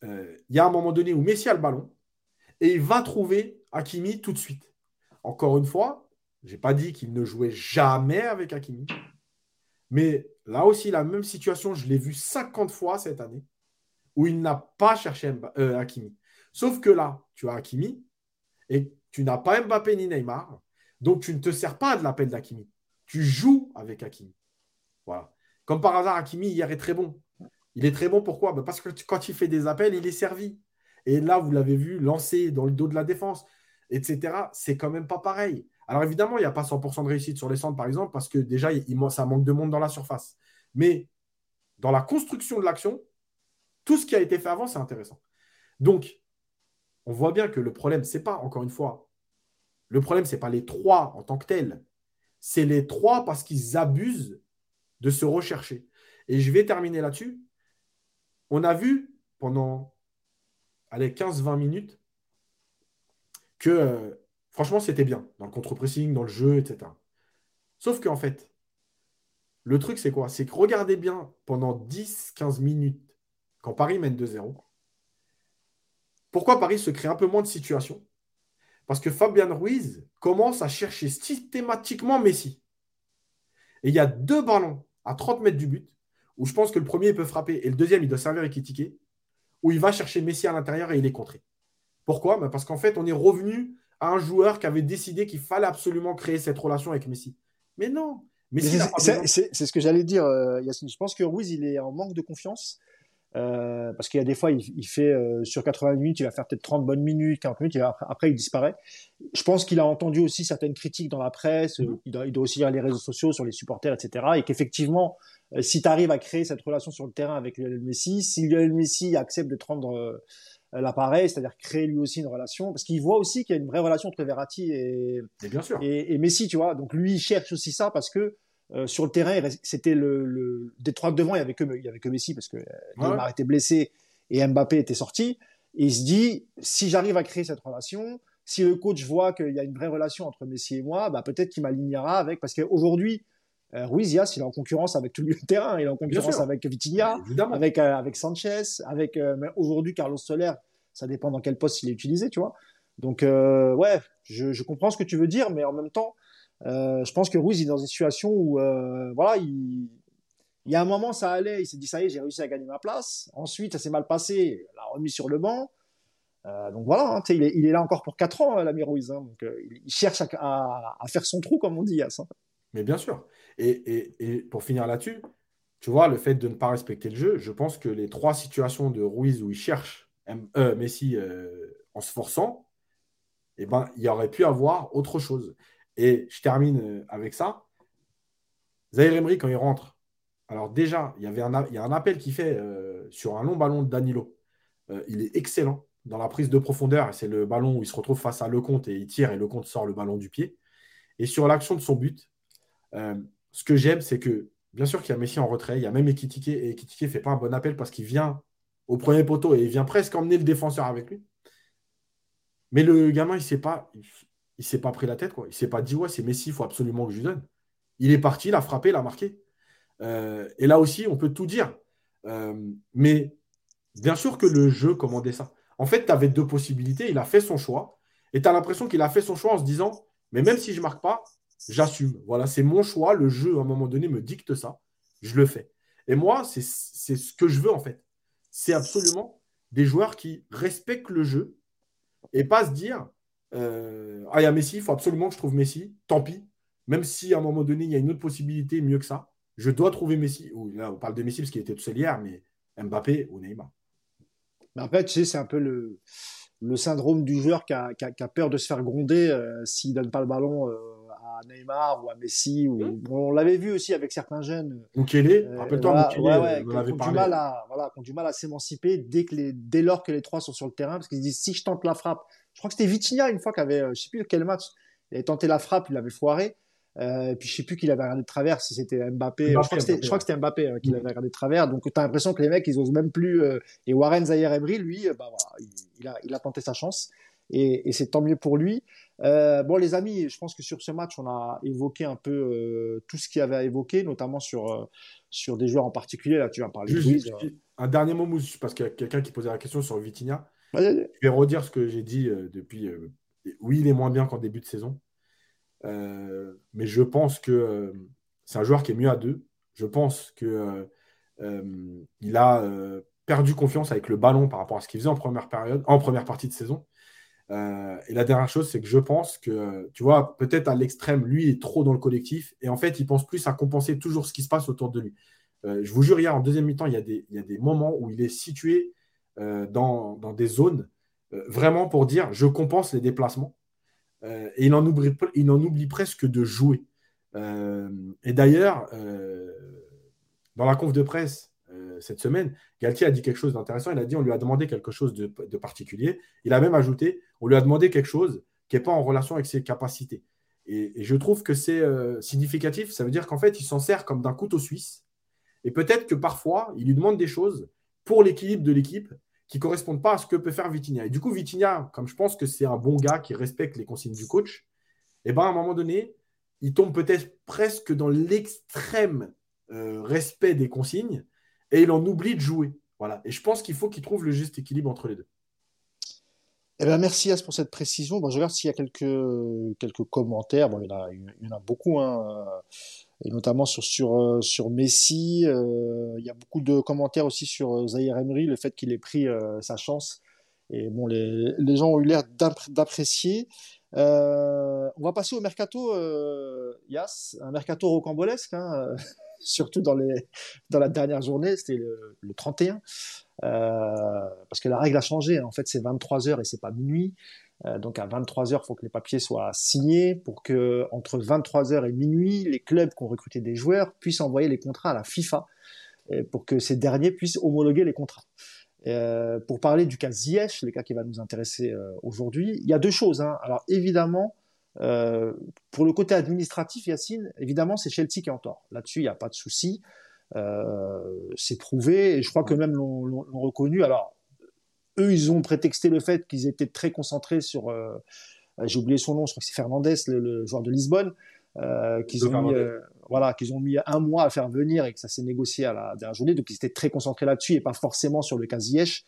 euh, il y a un moment donné où Messi a le ballon et il va trouver Hakimi tout de suite. Encore une fois, je n'ai pas dit qu'il ne jouait jamais avec Hakimi. Mais là aussi, la même situation, je l'ai vu 50 fois cette année, où il n'a pas cherché euh, Hakimi. Sauf que là, tu as Hakimi et tu n'as pas Mbappé ni Neymar. Donc, tu ne te sers pas de l'appel d'Hakimi. Tu joues avec Hakimi. Voilà. Comme par hasard, Hakimi, hier, est très bon. Il est très bon, pourquoi? Ben, Parce que quand il fait des appels, il est servi. Et là, vous l'avez vu, lancer dans le dos de la défense, etc. C'est quand même pas pareil. Alors évidemment, il n'y a pas 100% de réussite sur les centres, par exemple, parce que déjà, ça manque de monde dans la surface. Mais dans la construction de l'action, tout ce qui a été fait avant, c'est intéressant. Donc, on voit bien que le problème, ce n'est pas, encore une fois, le problème, ce n'est pas les trois en tant que tels. C'est les trois parce qu'ils abusent de se rechercher. Et je vais terminer là-dessus. On a vu pendant allez, 15-20 minutes que euh, franchement, c'était bien dans le contre-pressing, dans le jeu, etc. Sauf qu'en fait, le truc, c'est quoi? C'est que regardez bien pendant 10-15 minutes, quand Paris mène 2-0, pourquoi Paris se crée un peu moins de situations? Parce que Fabian Ruiz commence à chercher systématiquement Messi. Et il y a deux ballons à 30 mètres du but, où je pense que le premier peut frapper et le deuxième il doit servir et critiquer, où il va chercher Messi à l'intérieur et il est contré. Pourquoi? Bah, Parce qu'en fait, on est revenu à un joueur qui avait décidé qu'il fallait absolument créer cette relation avec Messi. Mais non. C'est ce que j'allais dire, euh, Yacine. Je pense que Ruiz, il est en manque de confiance. Euh, parce qu'il y a des fois, il, fait euh, sur 80 minutes, il va faire peut-être 30 bonnes minutes, 40 minutes, après, il disparaît. Je pense qu'il a entendu aussi certaines critiques dans la presse, mm. il, doit, aussi lire les réseaux sociaux sur les supporters, etc. Et qu'effectivement, si tu arrives à créer cette relation sur le terrain avec Lionel Messi, si Lionel Messi accepte de te rendre l'appareil, c'est-à-dire créer lui aussi une relation, parce qu'il voit aussi qu'il y a une vraie relation entre Verratti et, bien sûr. et, Messi, tu vois. Donc lui, il cherche aussi ça parce que euh, sur le terrain, c'était le, des trois devant, il y avait que il y avait que Messi parce que euh, Neymar était blessé et Mbappé était sorti. Et il se dit, si j'arrive à créer cette relation, si le coach voit qu'il y a une vraie relation entre Messi et moi, bah peut-être qu'il m'alignera avec. Parce qu'aujourd'hui, euh, Ruiz il est en concurrence avec tout le terrain. Il est en concurrence avec Vitinha, avec, euh, avec Sanchez, avec aujourd'hui Carlos Soler. Ça dépend dans quel poste il est utilisé, tu vois. Donc, ouais, je, je, comprends ce que tu veux dire, mais en même temps, euh, je pense que Ruiz est dans une situation où, euh, voilà, il, y a un moment, ça allait, il s'est dit, ça y est, j'ai réussi à gagner ma place. Ensuite, ça s'est mal passé, l'a remis sur le banc. Euh, donc voilà, hein, il, est, là encore pour 4 ans, l'ami Ruiz. Hein, donc, il cherche à, faire son trou, comme on dit. Hein, Mais bien sûr. Et, pour finir là-dessus, tu vois, le fait de ne pas respecter le jeu, je pense que les trois situations de Ruiz où il cherche Messi en se forçant, eh ben, il aurait pu avoir autre chose. Et je termine euh, avec ça. Zahir Emery, quand il rentre, alors déjà, il y, avait un, il y a un appel qu'il fait euh, sur un long ballon de Danilo. Euh, il est excellent dans la prise de profondeur. C'est le ballon où il se retrouve face à Lecomte et il tire et Lecomte sort le ballon du pied. Et sur l'action de son but, ce que j'aime, c'est que bien sûr qu'il y a Messi en retrait, il y a même Ekitike et Ekitike ne fait pas un bon appel parce qu'il vient au premier poteau et il vient presque emmener le défenseur avec lui. Mais le gamin, il ne sait pas, il s'est pas pris la tête, quoi. Il s'est pas dit, ouais, c'est Messi, il faut absolument que je lui donne. Il est parti, il a frappé, il a marqué. Euh, et là aussi, on peut tout dire. Euh, mais bien sûr que le jeu commandait ça. En fait, tu avais deux possibilités. Il a fait son choix. Et tu as l'impression qu'il a fait son choix en se disant, mais même si je ne marque pas, j'assume. Voilà, c'est mon choix. Le jeu, à un moment donné, me dicte ça. Je le fais. Et moi, c'est ce que je veux, en fait. C'est absolument des joueurs qui respectent le jeu et pas se dire, euh, ah, il y a Messi, il faut absolument que je trouve Messi. Tant pis. Même si à un moment donné, il y a une autre possibilité mieux que ça, je dois trouver Messi. là, on parle de Messi parce qu'il était tout seul hier, mais Mbappé ou Neymar. Mais après, tu sais, c'est un peu le, le syndrome du joueur qui a, peur de se faire gronder euh, s'il ne donne pas le ballon euh, à Neymar ou à Messi. Ou... Mmh. on l'avait vu aussi avec certains jeunes. Mukele, rappelle-toi. Du mal à, voilà, qui ont du mal à s'émanciper dès, que les, dès lors que les trois sont sur le terrain, parce qu'ils disent si je tente la frappe, je crois que c'était Vitinha une fois qui avait, euh, je sais plus quel match, il avait tenté la frappe, il l'avait foiré. Euh, et puis je sais plus qu'il avait regardé de travers, si c'était Mbappé. je, crois que c'était Mbappé euh, qui l'avait regardé de travers. Donc tu as l'impression que les mecs, ils osent même plus. et Warren Zahir Emery, lui, bah, voilà, il, a, il a tenté sa chance. et, c'est tant mieux pour lui. Bon, les amis, je pense que sur ce match, on a évoqué un peu tout ce qu'il y avait à évoquer, notamment sur, sur des joueurs en particulier. Là, tu vas parler Juste, Un dernier mot, Mousse, parce qu'il y a quelqu'un qui posait la question sur Vitinha. Je vais redire ce que j'ai dit depuis. oui, il est moins bien qu'en début de saison. mais je pense que c'est un joueur qui est mieux à deux. Je pense que il a perdu confiance avec le ballon par rapport à ce qu'il faisait en première période, en première partie de saison. Euh, et la dernière chose, c'est que je pense que, tu vois, peut-être à l'extrême, lui est trop dans le collectif et en fait, il pense plus à compenser toujours ce qui se passe autour de lui. Euh, je vous jure, hier, en deuxième mi-temps, il, y a des, moments où il est situé euh, dans, dans, des zones vraiment pour dire je compense les déplacements. et il en, oublie, il en presque de jouer. et d'ailleurs, dans la conf de presse, cette semaine, Galtier a dit quelque chose d'intéressant. Il a dit on lui a demandé quelque chose de, particulier. Il a même ajouté on lui a demandé quelque chose qui n'est pas en relation avec ses capacités. Et, je trouve que c'est euh, significatif. Ça veut dire qu'en fait, il s'en sert comme d'un couteau suisse. Et peut-être que parfois, il lui demande des choses pour l'équilibre de l'équipe qui correspondent pas à ce que peut faire Vitinha. Et du coup, Vitinha, comme je pense que c'est un bon gars qui respecte les consignes du coach, eh ben à un moment donné, il tombe peut-être presque dans l'extrême euh, respect des consignes et il en oublie de jouer. Voilà. Et je pense qu'il faut qu'il trouve le juste équilibre entre les deux. Eh bien, merci As pour cette précision. Bon, je regarde s'il y a quelques, quelques commentaires. Bon, il, y en a, il y en a beaucoup, hein, et notamment sur, sur, euh, sur Messi. Euh, il y a beaucoup de commentaires aussi sur euh, Zahir Emery, le fait qu'il ait pris sa chance. Et bon, les, les gens ont eu l'air d'apprécier. on va passer au mercato, Yas, un mercato rocambolesque. Hein, [LAUGHS] surtout dans, les, dans la dernière journée, c'était le, 31, euh, parce que la règle a changé. En fait, c'est 23 heures et c'est pas minuit. Euh, donc à 23 heures, il faut que les papiers soient signés pour que entre 23 heures et minuit, les clubs qui ont recruté des joueurs puissent envoyer les contrats à la FIFA pour que ces derniers puissent homologuer les contrats. Euh, pour parler du cas Ziyech, le cas qui va nous intéresser aujourd'hui, il y a deux choses. Hein. Alors évidemment, euh, pour le côté administratif, Yacine, évidemment, c'est Chelsea qui est en tort. Là-dessus, il n'y a pas de souci. Euh, c'est prouvé et je crois que même l'ont reconnu. Alors, eux, ils ont prétexté le fait qu'ils étaient très concentrés sur. Euh, j'ai oublié son nom, je crois que c'est Fernandez, le, joueur de Lisbonne, qu'ils ont, mis, voilà, qu'ils ont mis un mois à faire venir et que ça s'est négocié à la dernière journée. Donc, ils étaient très concentrés là-dessus et pas forcément sur le cas Ziyech.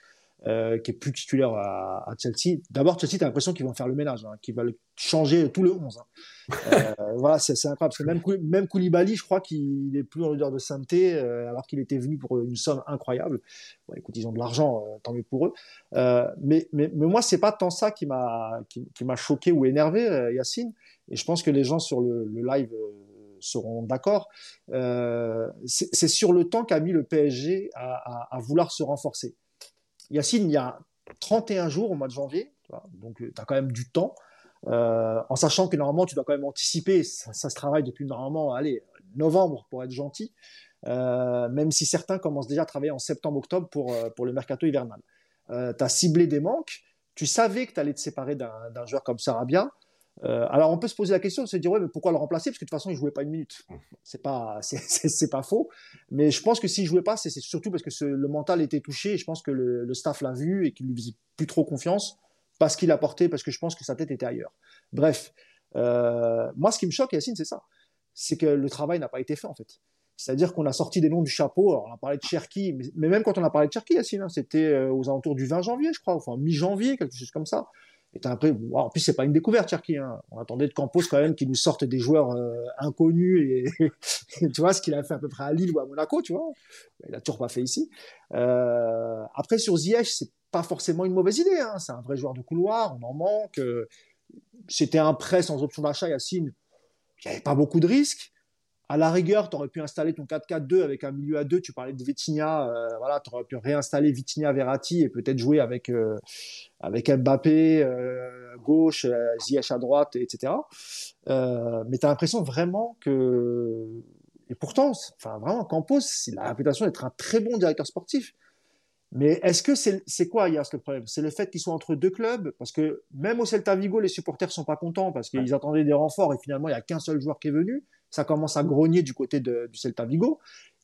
Euh, qui est plus titulaire à, Chelsea. D'abord, Chelsea, tu as l'impression qu'ils vont faire le ménage, hein, qu'ils veulent changer tout le 11. Hein. Euh, [LAUGHS] voilà, c'est incroyable. Parce que même, même Koulibaly, je crois qu'il est plus en leader de sainteté, euh, alors qu'il était venu pour une somme incroyable. Écoute, ils ont de l'argent, tant mieux pour eux. mais, mais, mais moi, c'est pas tant ça qui m'a choqué ou énervé, Yacine. Et je pense que les gens sur le, live seront d'accord. c'est sur le temps qu'a mis le PSG à vouloir se renforcer. Yacine, il y a 31 jours au mois de janvier, donc euh, tu as quand même du temps, euh, en sachant que normalement tu dois quand même anticiper, ça, se travaille depuis normalement, allez, novembre pour être gentil, euh, même si certains commencent déjà à travailler en septembre-octobre pour, pour le mercato hivernal. tu as ciblé des manques, tu savais que tu allais te séparer d'un joueur comme Sarabia, euh, alors on peut se poser la question de se dire ouais mais pourquoi le remplacer? Parce que de toute façon il jouait pas une minute. C'est pas [LAUGHS] c'est pas faux, mais je pense que s'il jouait pas c'est surtout parce que le mental était touché et je pense que le, staff l'a vu et qu'il lui faisait plus trop confiance parce qu'il a porté parce que je pense que sa tête était ailleurs. Bref, euh, moi ce qui me choque Yacine c'est ça, c'est que le travail n'a pas été fait en fait. C'est-à-dire qu'on a sorti des noms du chapeau. Alors on a parlé de Cherki, mais, même quand on a parlé de Cherki, Yacine, hein, c'était euh, aux alentours du 20 janvier, je crois, enfin mi-janvier, quelque chose comme ça. En plus, c'est pas une découverte, Cherki. Hein. On attendait de Campos quand même qu'il nous sorte des joueurs euh, inconnus [LAUGHS] et, tu vois ce qu'il a fait à peu près à Lille ou à Monaco, tu vois. Il a toujours pas fait ici. Euh, après sur Ziyech, c'est pas forcément une mauvaise idée. Hein. C'est un vrai joueur de couloir, on en manque. C'était un prêt sans option d'achat, Yacine. Il n'y avait pas beaucoup de risques. À la rigueur, tu aurais pu installer ton 4-4-2 avec un milieu à deux. Tu parlais de Vitinha, euh, voilà, tu aurais pu réinstaller Vitinha Verratti et peut-être jouer avec euh, avec Mbappé euh, gauche, Ziyech à droite, etc. mais tu as l'impression vraiment que et pourtant, enfin vraiment, Campos, il a la réputation d'être un très bon directeur sportif. Mais est-ce que c'est quoi, Yas, le problème? C'est le fait qu'ils soient entre deux clubs? Parce que même au Celta Vigo, les supporters sont pas contents parce qu'ils attendaient des renforts et finalement, il n'y a qu'un seul joueur qui est venu ça commence à grogner du côté du Celta Vigo.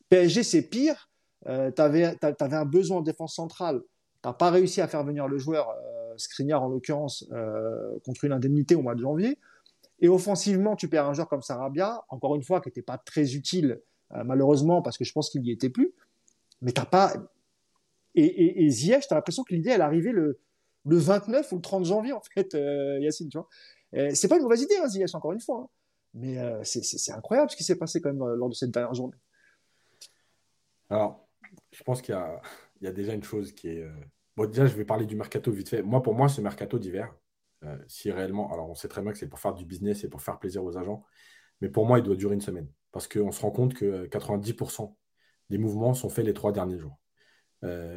PSG, c'est pire. Euh, tu avais, un besoin en défense centrale. Tu n'as pas réussi à faire venir le joueur. Euh, Skriniar en l'occurrence, contre une indemnité au mois de janvier. Et offensivement, tu perds un joueur comme Sarabia, encore une fois, qui n'était pas très utile, malheureusement, parce que je pense qu'il n'y était plus. Mais t'as pas. Et, et, et Ziyech, tu as l'impression que l'idée, elle arrivait le, le 29 ou le 30 janvier, en fait, Yacine, tu vois. C'est pas une mauvaise idée, hein, Ziyech, encore une fois. Hein. Mais c'est incroyable ce qui s'est passé quand même lors de cette dernière journée. Alors, je pense qu'il y, y, a déjà une chose qui est. Euh, bon, déjà, je vais parler du mercato vite fait. Moi, pour moi, ce mercato d'hiver, euh, si réellement. Alors, on sait très bien que c'est pour faire du business et pour faire plaisir aux agents. Mais pour moi, il doit durer une semaine. Parce qu'on se rend compte que 90% euh, des mouvements sont faits les trois derniers jours.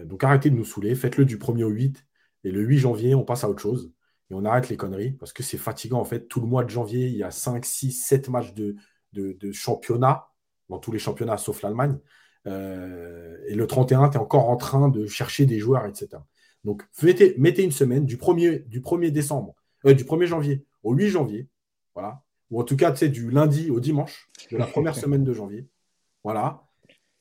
Donc, arrêtez de nous saouler. Faites-le du 1er au 8. Et le 8 janvier, on passe à autre chose. Et on arrête les conneries. Parce que c'est fatigant, en fait. Tout le mois de janvier, il y a 5, 6, 7 matchs de, de, de championnat. Dans tous les championnats, sauf l'Allemagne. Euh, et le 31, tu es encore en train de chercher des joueurs, etc. Donc, mettez, mettez une semaine du 1er, du 1er décembre, euh, du 1er janvier au 8 janvier, voilà. Ou en tout cas, tu sais, du lundi au dimanche, de la première [LAUGHS] semaine de janvier. Voilà.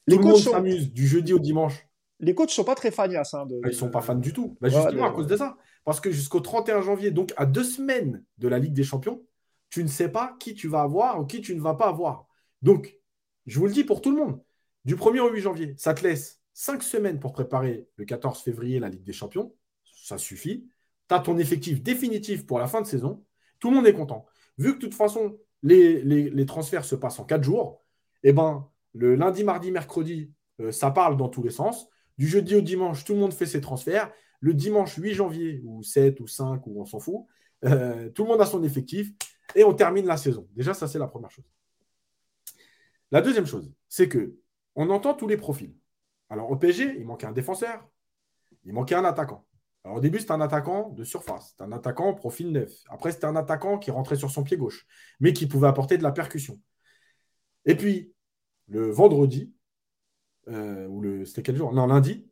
Les Tout le monde s'amuse du jeudi au dimanche. Les coachs ne sont pas très fans hein, de... Ils ne sont pas fans du tout. Bah, justement, à cause de ça. Parce que jusqu'au 31 janvier, donc à deux semaines de la Ligue des Champions, tu ne sais pas qui tu vas avoir ou qui tu ne vas pas avoir. Donc, je vous le dis pour tout le monde, du 1er au 8 janvier, ça te laisse 5 semaines pour préparer le 14 février la Ligue des Champions. Ça suffit. Tu as ton effectif définitif pour la fin de saison. Tout le monde est content. Vu que de toute façon, les, transferts se passent en 4 jours, eh ben, le lundi, mardi, mercredi, euh, ça parle dans tous les sens. Du jeudi au dimanche, tout le monde fait ses transferts. Le dimanche 8 janvier, ou 7 ou 5, ou on s'en fout, euh, tout le monde a son effectif et on termine la saison. Déjà, ça, c'est la première chose. La deuxième chose, c'est que on entend tous les profils. Alors au PSG, il manquait un défenseur, il manquait un attaquant. Alors au début, c'était un attaquant de surface, c'était un attaquant profil neuf. Après, c'était un attaquant qui rentrait sur son pied gauche, mais qui pouvait apporter de la percussion. Et puis, le vendredi, euh, ou le c'était quel jour? Non, lundi,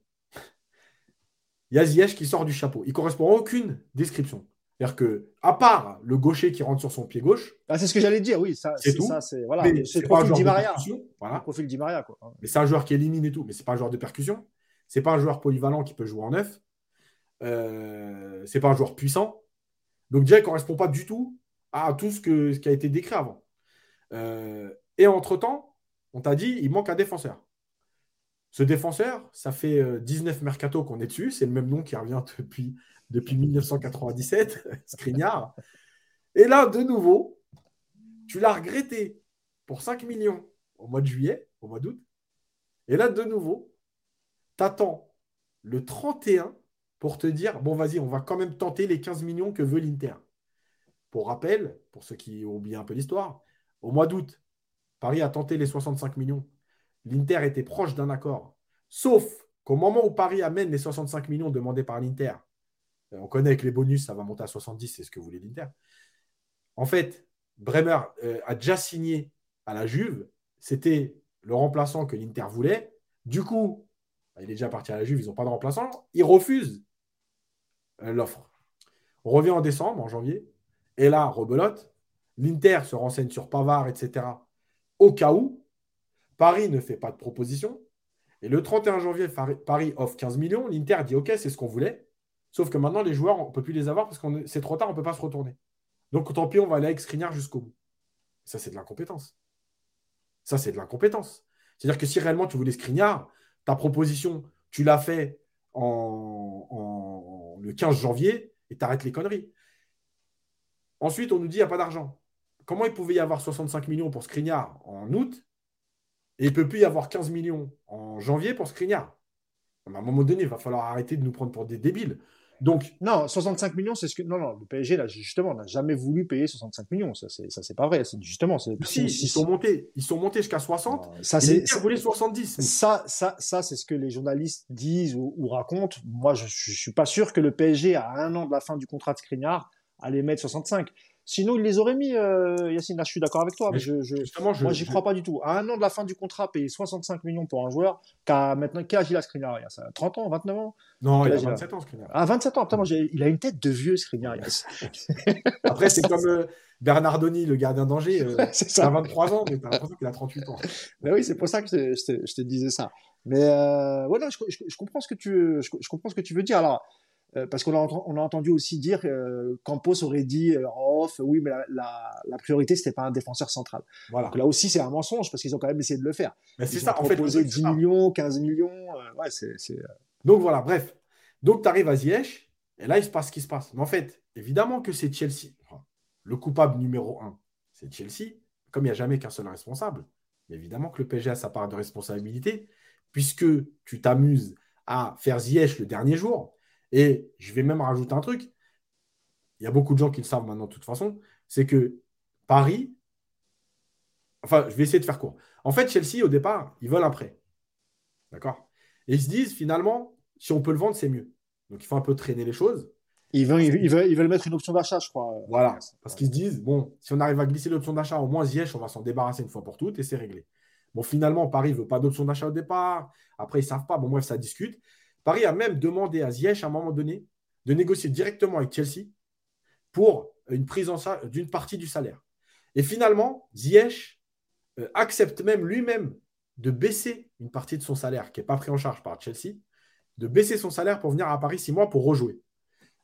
il y a Ziyech qui sort du chapeau. Il correspond à aucune description. C'est-à-dire que, à part le gaucher qui rentre sur son pied gauche. Ah, c'est ce que j'allais dire, oui. c'est tout. c'est voilà, le profil Di Maria. Voilà. Le profil Di Maria, quoi. Mais c'est un joueur qui élimine et tout, mais c'est pas un joueur de percussion. C'est pas un joueur polyvalent qui peut jouer en neuf. Euh, c'est pas un joueur puissant. Donc déjà, il correspond pas du tout à tout ce, que, ce qui a été décrit avant. Euh, et entre-temps, on t'a dit, il manque un défenseur. Ce défenseur, ça fait 19 euh, mercato qu'on est dessus. C'est le même nom qui revient [LAUGHS] depuis depuis 1997, [LAUGHS] Skriniar. Et là, de nouveau, tu l'as regretté pour 5 millions au mois de juillet, au mois d'août. Et là, de nouveau, tu attends le 31 pour te dire bon, vas-y, on va quand même tenter les 15 millions que veut l'Inter. Pour rappel, pour ceux qui ont oublié un peu l'histoire, au mois d'août, Paris a tenté les 65 millions. L'Inter était proche d'un accord. Sauf qu'au moment où Paris amène les 65 millions demandés par l'Inter, euh, on connaît que les bonus, ça va monter à 70, c'est ce que voulait l'Inter. En fait, Bremer euh, a déjà signé à la Juve. C'était le remplaçant que l'Inter voulait. Du coup, il est déjà parti à la Juve, ils n'ont pas de remplaçant. Il refuse euh, l'offre. On revient en décembre, en janvier. Et là, rebelote. L'Inter se renseigne sur Pavard, etc. Au cas où, Paris ne fait pas de proposition. Et le 31 janvier, Paris offre 15 millions. L'Inter dit OK, c'est ce qu'on voulait. Sauf que maintenant, les joueurs, on ne peut plus les avoir parce que c'est trop tard, on ne peut pas se retourner. Donc, tant pis, on va aller avec Skriniar jusqu'au bout. Ça, c'est de l'incompétence. Ça, c'est de l'incompétence. C'est-à-dire que si réellement tu voulais Skriniar, ta proposition, tu l'as fait en, le 15 janvier et tu arrêtes les conneries. Ensuite, on nous dit qu'il n'y a pas d'argent. Comment il pouvait y avoir 65 millions pour Skriniar en août et il ne peut plus y avoir 15 millions en janvier pour Skriniar À un moment donné, il va falloir arrêter de nous prendre pour des débiles. Donc, non, 65 millions, c'est ce que. Non, non, le PSG, là, justement, n'a jamais voulu payer 65 millions. Ça, c'est, ça, c'est pas vrai. C'est, justement, c'est. Si, ils sont montés. Ils sont montés jusqu'à 60. ça, c'est. Voulaient 70. Ça, ça, ça, c'est ce que les journalistes disent ou, racontent. Moi, je, je, suis pas sûr que le PSG, à un an de la fin du contrat de Skriniar, allait mettre 65. Sinon, il les aurait mis, euh, Yacine. Là, je suis d'accord avec toi. Mais je, je, moi, j'y crois pas du tout. À un an de la fin du contrat, payer 65 millions pour un joueur qui a maintenant. Quel âge il a Skriniar 30 ans, 29 ans? Non, il a 27 ans, Skriniar. Ah, 27 ans. Putain, moi, il a une tête de vieux, Skriniar. [LAUGHS] Après, c'est comme euh, Bernardoni, le gardien d'Angers. Euh, [LAUGHS] c'est ça. Il a 23 ans, mais t'as l'impression qu'il a 38 ans. Ben oui, c'est pour ça que je te, disais ça. Mais euh, ouais, je, comprends ce que tu, je, comprends ce que tu veux dire. Alors, euh, parce qu'on a, on a entendu aussi dire euh, Campos aurait dit euh, off, oui, mais la, la, la priorité, c'était pas un défenseur central. Voilà. Donc là aussi, c'est un mensonge parce qu'ils ont quand même essayé de le faire. Mais c'est ça, en fait. Proposé 10 millions, 15 millions. ouais, c'est. Donc voilà, bref. Donc tu arrives à Ziyech, et là, il se passe ce qui se passe. Mais en fait, évidemment que c'est Chelsea. le coupable numéro un, c'est Chelsea. Comme il n'y a jamais qu'un seul responsable, mais évidemment que le PSG a sa part de responsabilité, puisque tu t'amuses à faire Ziyech le dernier jour et je vais même rajouter un truc. Il y a beaucoup de gens qui le savent maintenant de toute façon. C'est que Paris. Enfin, je vais essayer de faire court. En fait, Chelsea, au départ, ils veulent un prêt. D'accord? Et ils se disent, finalement, si on peut le vendre, c'est mieux. Donc, il faut un peu traîner les choses. Ils veulent, ils veulent, ils veulent mettre une option d'achat, je crois. Voilà. Parce qu'ils se disent, bon, si on arrive à glisser l'option d'achat, au moins Ziyech, on va s'en débarrasser une fois pour toutes et c'est réglé. Bon, finalement, Paris ne veut pas d'option d'achat au départ. Après, ils ne savent pas. Bon, bref, ça discute. Paris a même demandé à Ziyech à un moment donné de négocier directement avec Chelsea pour une prise en charge d'une partie du salaire. Et finalement, Ziyech euh, accepte même lui-même de baisser une partie de son salaire qui n'est pas pris en charge par Chelsea, de baisser son salaire pour venir à Paris six mois pour rejouer.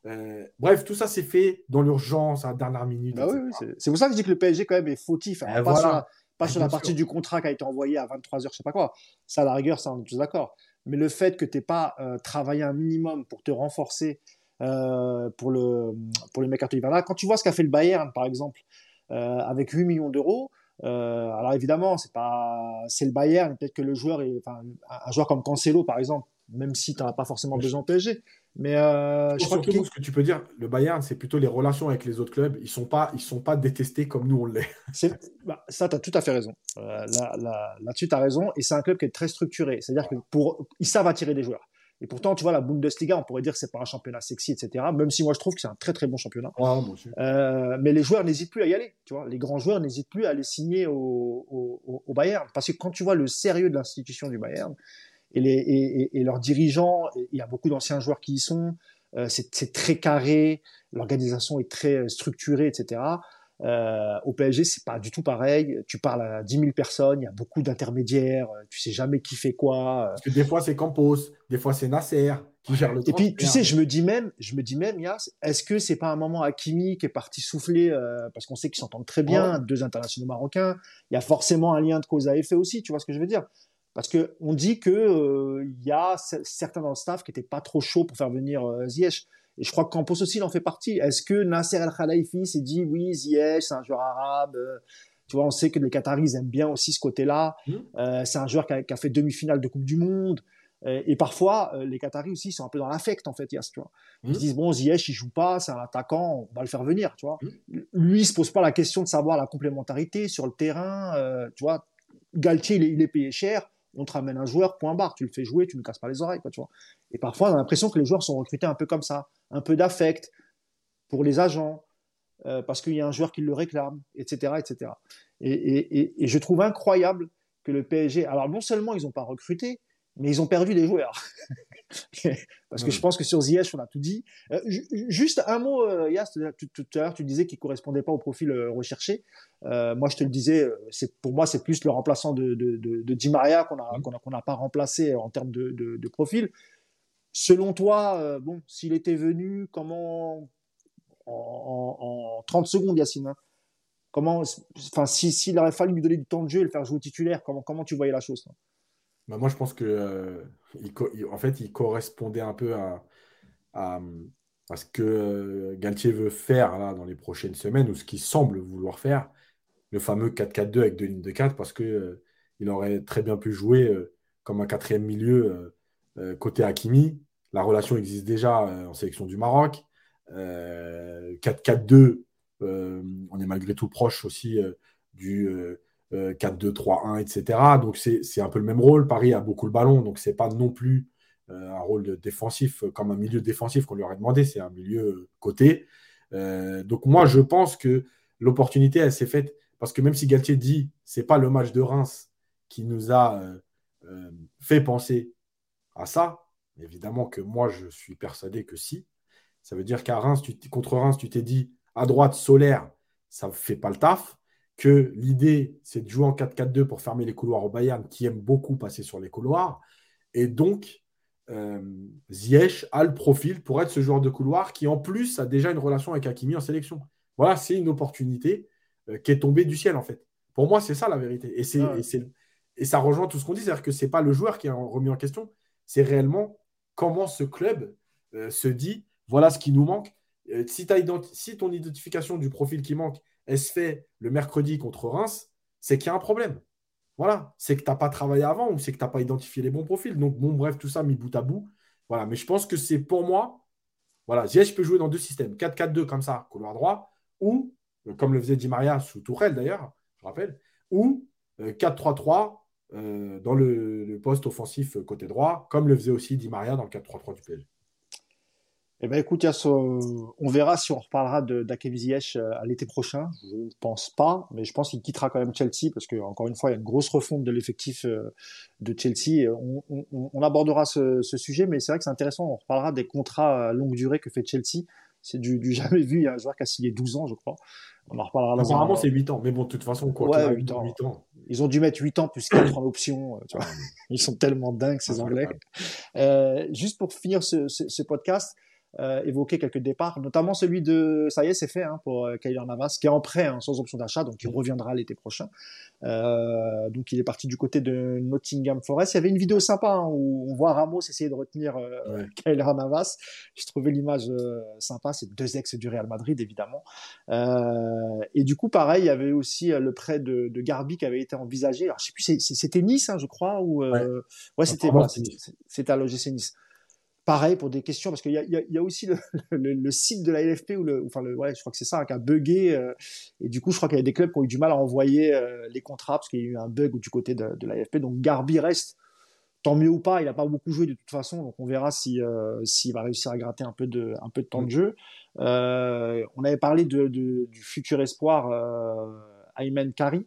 Euh, bref, tout ça s'est fait dans l'urgence, à la dernière minute. Bah oui, c'est pour ça que je dis que le PSG quand même est fautif. Hein, pas, sur la, pas sur la, partie du contrat qui a été envoyé à 23h, je sais pas quoi. Ça, à la rigueur, ça, on est tous d'accord mais le fait que tu n'aies pas euh, travaillé un minimum pour te renforcer euh, pour le, pour le mercato hivernal, quand tu vois ce qu'a fait le Bayern, par exemple, euh, avec 8 millions d'euros, alors évidemment, c'est pas c'est le Bayern, peut-être que le joueur est, enfin, un joueur comme Cancelo, par exemple, même si tu n'as pas forcément besoin de PSG, mais euh, je crois que... ce que tu peux dire, le Bayern, c'est plutôt les relations avec les autres clubs. Ils ne sont, pas, ils sont pas détestés comme nous, on l'est. [LAUGHS] Bah, ça, tu as tout à fait raison. Euh, là-dessus, tu as raison. Et c'est un club qui est très structuré. C'est-à-dire qu'ils pour... ils savent attirer des joueurs. Et pourtant, tu vois, la Bundesliga, on pourrait dire que c'est pas un championnat sexy, etc. Même si moi, je trouve que c'est un très très bon championnat. euh, mais les joueurs n'hésitent plus à y aller. Tu vois, les grands joueurs n'hésitent plus à aller signer au, au, au, Bayern, parce que quand tu vois le sérieux de l'institution du Bayern, et, les, et, leurs dirigeants, il y a beaucoup d'anciens joueurs qui y sont, euh, c'est très carré, l'organisation est très euh, structurée, etc. Euh, au PSG, c'est pas du tout pareil. Tu parles à 10 000 personnes, il y a beaucoup d'intermédiaires, tu sais jamais qui fait quoi. Parce que des fois c'est Campos, des fois c'est Nasser qui gère le Et puis tu sais, je me dis même, je me dis même, Yas, est-ce que c'est pas un moment Hakimi qui est parti souffler parce qu'on sait qu'ils s'entendent très bien, deux internationaux marocains. Il y a forcément un lien de cause à effet aussi, tu vois ce que je veux dire? Parce qu'on dit qu'il euh, y a certains dans le staff qui n'étaient pas trop chauds pour faire venir euh, Ziyech. Et je crois que Campos aussi en fait partie. Est-ce que Nasser El Khalifi s'est dit oui, Ziyech, c'est un joueur arabe euh, Tu vois, on sait que les Qataris aiment bien aussi ce côté-là. Mmh. c'est un joueur qui a, fait demi-finale de Coupe du Monde. Et parfois, les Qataris aussi sont un peu dans l'affect, en fait, tu vois. Ils mmh. se disent, bon, Ziyech, il joue pas, c'est un attaquant, on va le faire venir, tu vois. Mmh. Lui, il se pose pas la question de savoir la complémentarité sur le terrain, tu vois. Galtier, il est payé cher on te ramène un joueur, point barre, tu le fais jouer, tu ne casses pas les oreilles, quoi, tu vois. Et parfois, on a l'impression que les joueurs sont recrutés un peu comme ça, un peu d'affect pour les agents, euh, parce qu'il y a un joueur qui le réclame, etc., etc. Et, et, je trouve incroyable que le PSG, alors non seulement ils n'ont pas recruté, mais ils ont perdu des joueurs. [LAUGHS] Parce que je pense que sur Ziyech, on a tout dit. Euh, juste un mot, euh, Yas, tout, à l'heure, tu disais qu'il ne correspondait pas au profil euh, recherché. moi, je te le disais, c'est, pour moi, c'est plus le remplaçant de, de, de, Di Maria qu'on n'a qu'on a, pas remplacé en termes de, profil. Selon toi, bon, s'il était venu, comment, en, 30 secondes, Yacine, hein, comment, enfin, s'il aurait fallu lui donner du temps de jeu et le faire jouer titulaire, comment, comment tu voyais la chose bah, moi, je pense que euh, fait, il correspondait un peu à, ce que euh, Galtier veut faire dans les prochaines semaines, ou ce qu'il semble vouloir faire, le fameux 4-4-2 avec deux lignes de 4, parce qu'il euh, aurait très bien pu jouer comme un quatrième milieu côté Hakimi. La relation existe déjà en sélection du Maroc. 4-4-2, on est malgré tout proche aussi du 4-2-3-1, etc. Donc c'est un peu le même rôle. Paris a beaucoup le ballon, donc c'est pas non plus euh, un rôle défensif euh, comme un milieu défensif qu'on lui aurait demandé, c'est un milieu côté. Euh, donc moi je pense que l'opportunité elle s'est faite parce que même si Galtier dit c'est pas le match de Reims qui nous a fait penser à ça, évidemment que moi je suis persuadé que si. Ça veut dire qu'à Reims, tu, contre Reims, tu t'es dit à droite solaire, ça ne fait pas le taf que l'idée, c'est de jouer en 4-4-2 pour fermer les couloirs au Bayern, qui aime beaucoup passer sur les couloirs. Et donc, euh, Ziyech a le profil pour être ce joueur de couloir qui, en plus, a déjà une relation avec Hakimi en sélection. Voilà, c'est une opportunité euh, qui est tombée du ciel, en fait. Pour moi, c'est ça la vérité. Et, c'est, et, ça rejoint tout ce qu'on dit, c'est-à-dire que ce n'est pas le joueur qui est remis en question, c'est réellement comment ce club euh, se dit voilà ce qui nous manque. si, si ton identification du profil qui manque, elle se fait le mercredi contre Reims, c'est qu'il y a un problème. Voilà, c'est que tu n'as pas travaillé avant ou c'est que tu n'as pas identifié les bons profils. Donc, bon, bref, tout ça mis bout à bout. Voilà, mais je pense que c'est pour moi, voilà, Ziyech peut jouer dans deux systèmes, 4-4-2 comme ça, couloir droit, ou, euh, comme le faisait Di Maria sous Tourelle d'ailleurs, je rappelle, ou 4-3-3 euh, euh, dans le, poste offensif côté droit, comme le faisait aussi Di Maria dans le 4-3-3 du PSG. Eh ben écoute, on verra si on reparlera d'Akev Ziyech euh, à l'été prochain. Je ne pense pas, mais je pense qu'il quittera quand même Chelsea parce que encore une fois, il y a une grosse refonte de l'effectif euh, de Chelsea. On, abordera ce, sujet, mais c'est vrai que c'est intéressant. On reparlera des contrats à longue durée que fait Chelsea. C'est du, [LAUGHS] jamais vu. Il y a un joueur qui a signé 12 ans, je crois. On en reparlera. Apparemment, c'est 8 ans, mais bon, de toute façon, quoi. Ouais, 8 ans. ans. Ils ont dû mettre 8 ans plus 4 en option. Euh, tu vois. Ils sont tellement dingues, ces Anglais. juste pour finir ce, ce podcast, euh, évoquer quelques départs, notamment celui de, ça y est, c'est fait hein, pour euh, Kyler Navas, qui est en prêt, hein, sans option d'achat, donc il reviendra l'été prochain. Euh, donc il est parti du côté de Nottingham Forest. Il y avait une vidéo sympa hein, où on voit Ramos essayer de retenir euh, [LAUGHS] Kyler Navas. Je trouvais l'image euh, sympa. C'est deux ex du Real Madrid, évidemment. Euh, et du coup, pareil, il y avait aussi le prêt de, de Garbi qui avait été envisagé. Alors je sais plus, c'était Nice, hein, je crois, ou ouais, ouais c'était voilà, c'était à l'OGC Nice pareil pour des questions parce qu'il y a, y, y a, aussi [LAUGHS] le, le, site de la LFP ou le enfin le ouais je crois que c'est ça qui a bugué euh, et du coup je crois qu'il y a des clubs qui ont eu du mal à envoyer euh, les contrats parce qu'il y a eu un bug du côté de, de la LFP donc Garbi reste. Tant mieux ou pas il n'a pas beaucoup joué de toute façon donc on verra si euh, s'il va réussir à gratter un peu de un peu de temps de jeu. On avait parlé de, du futur espoir Ayman Kari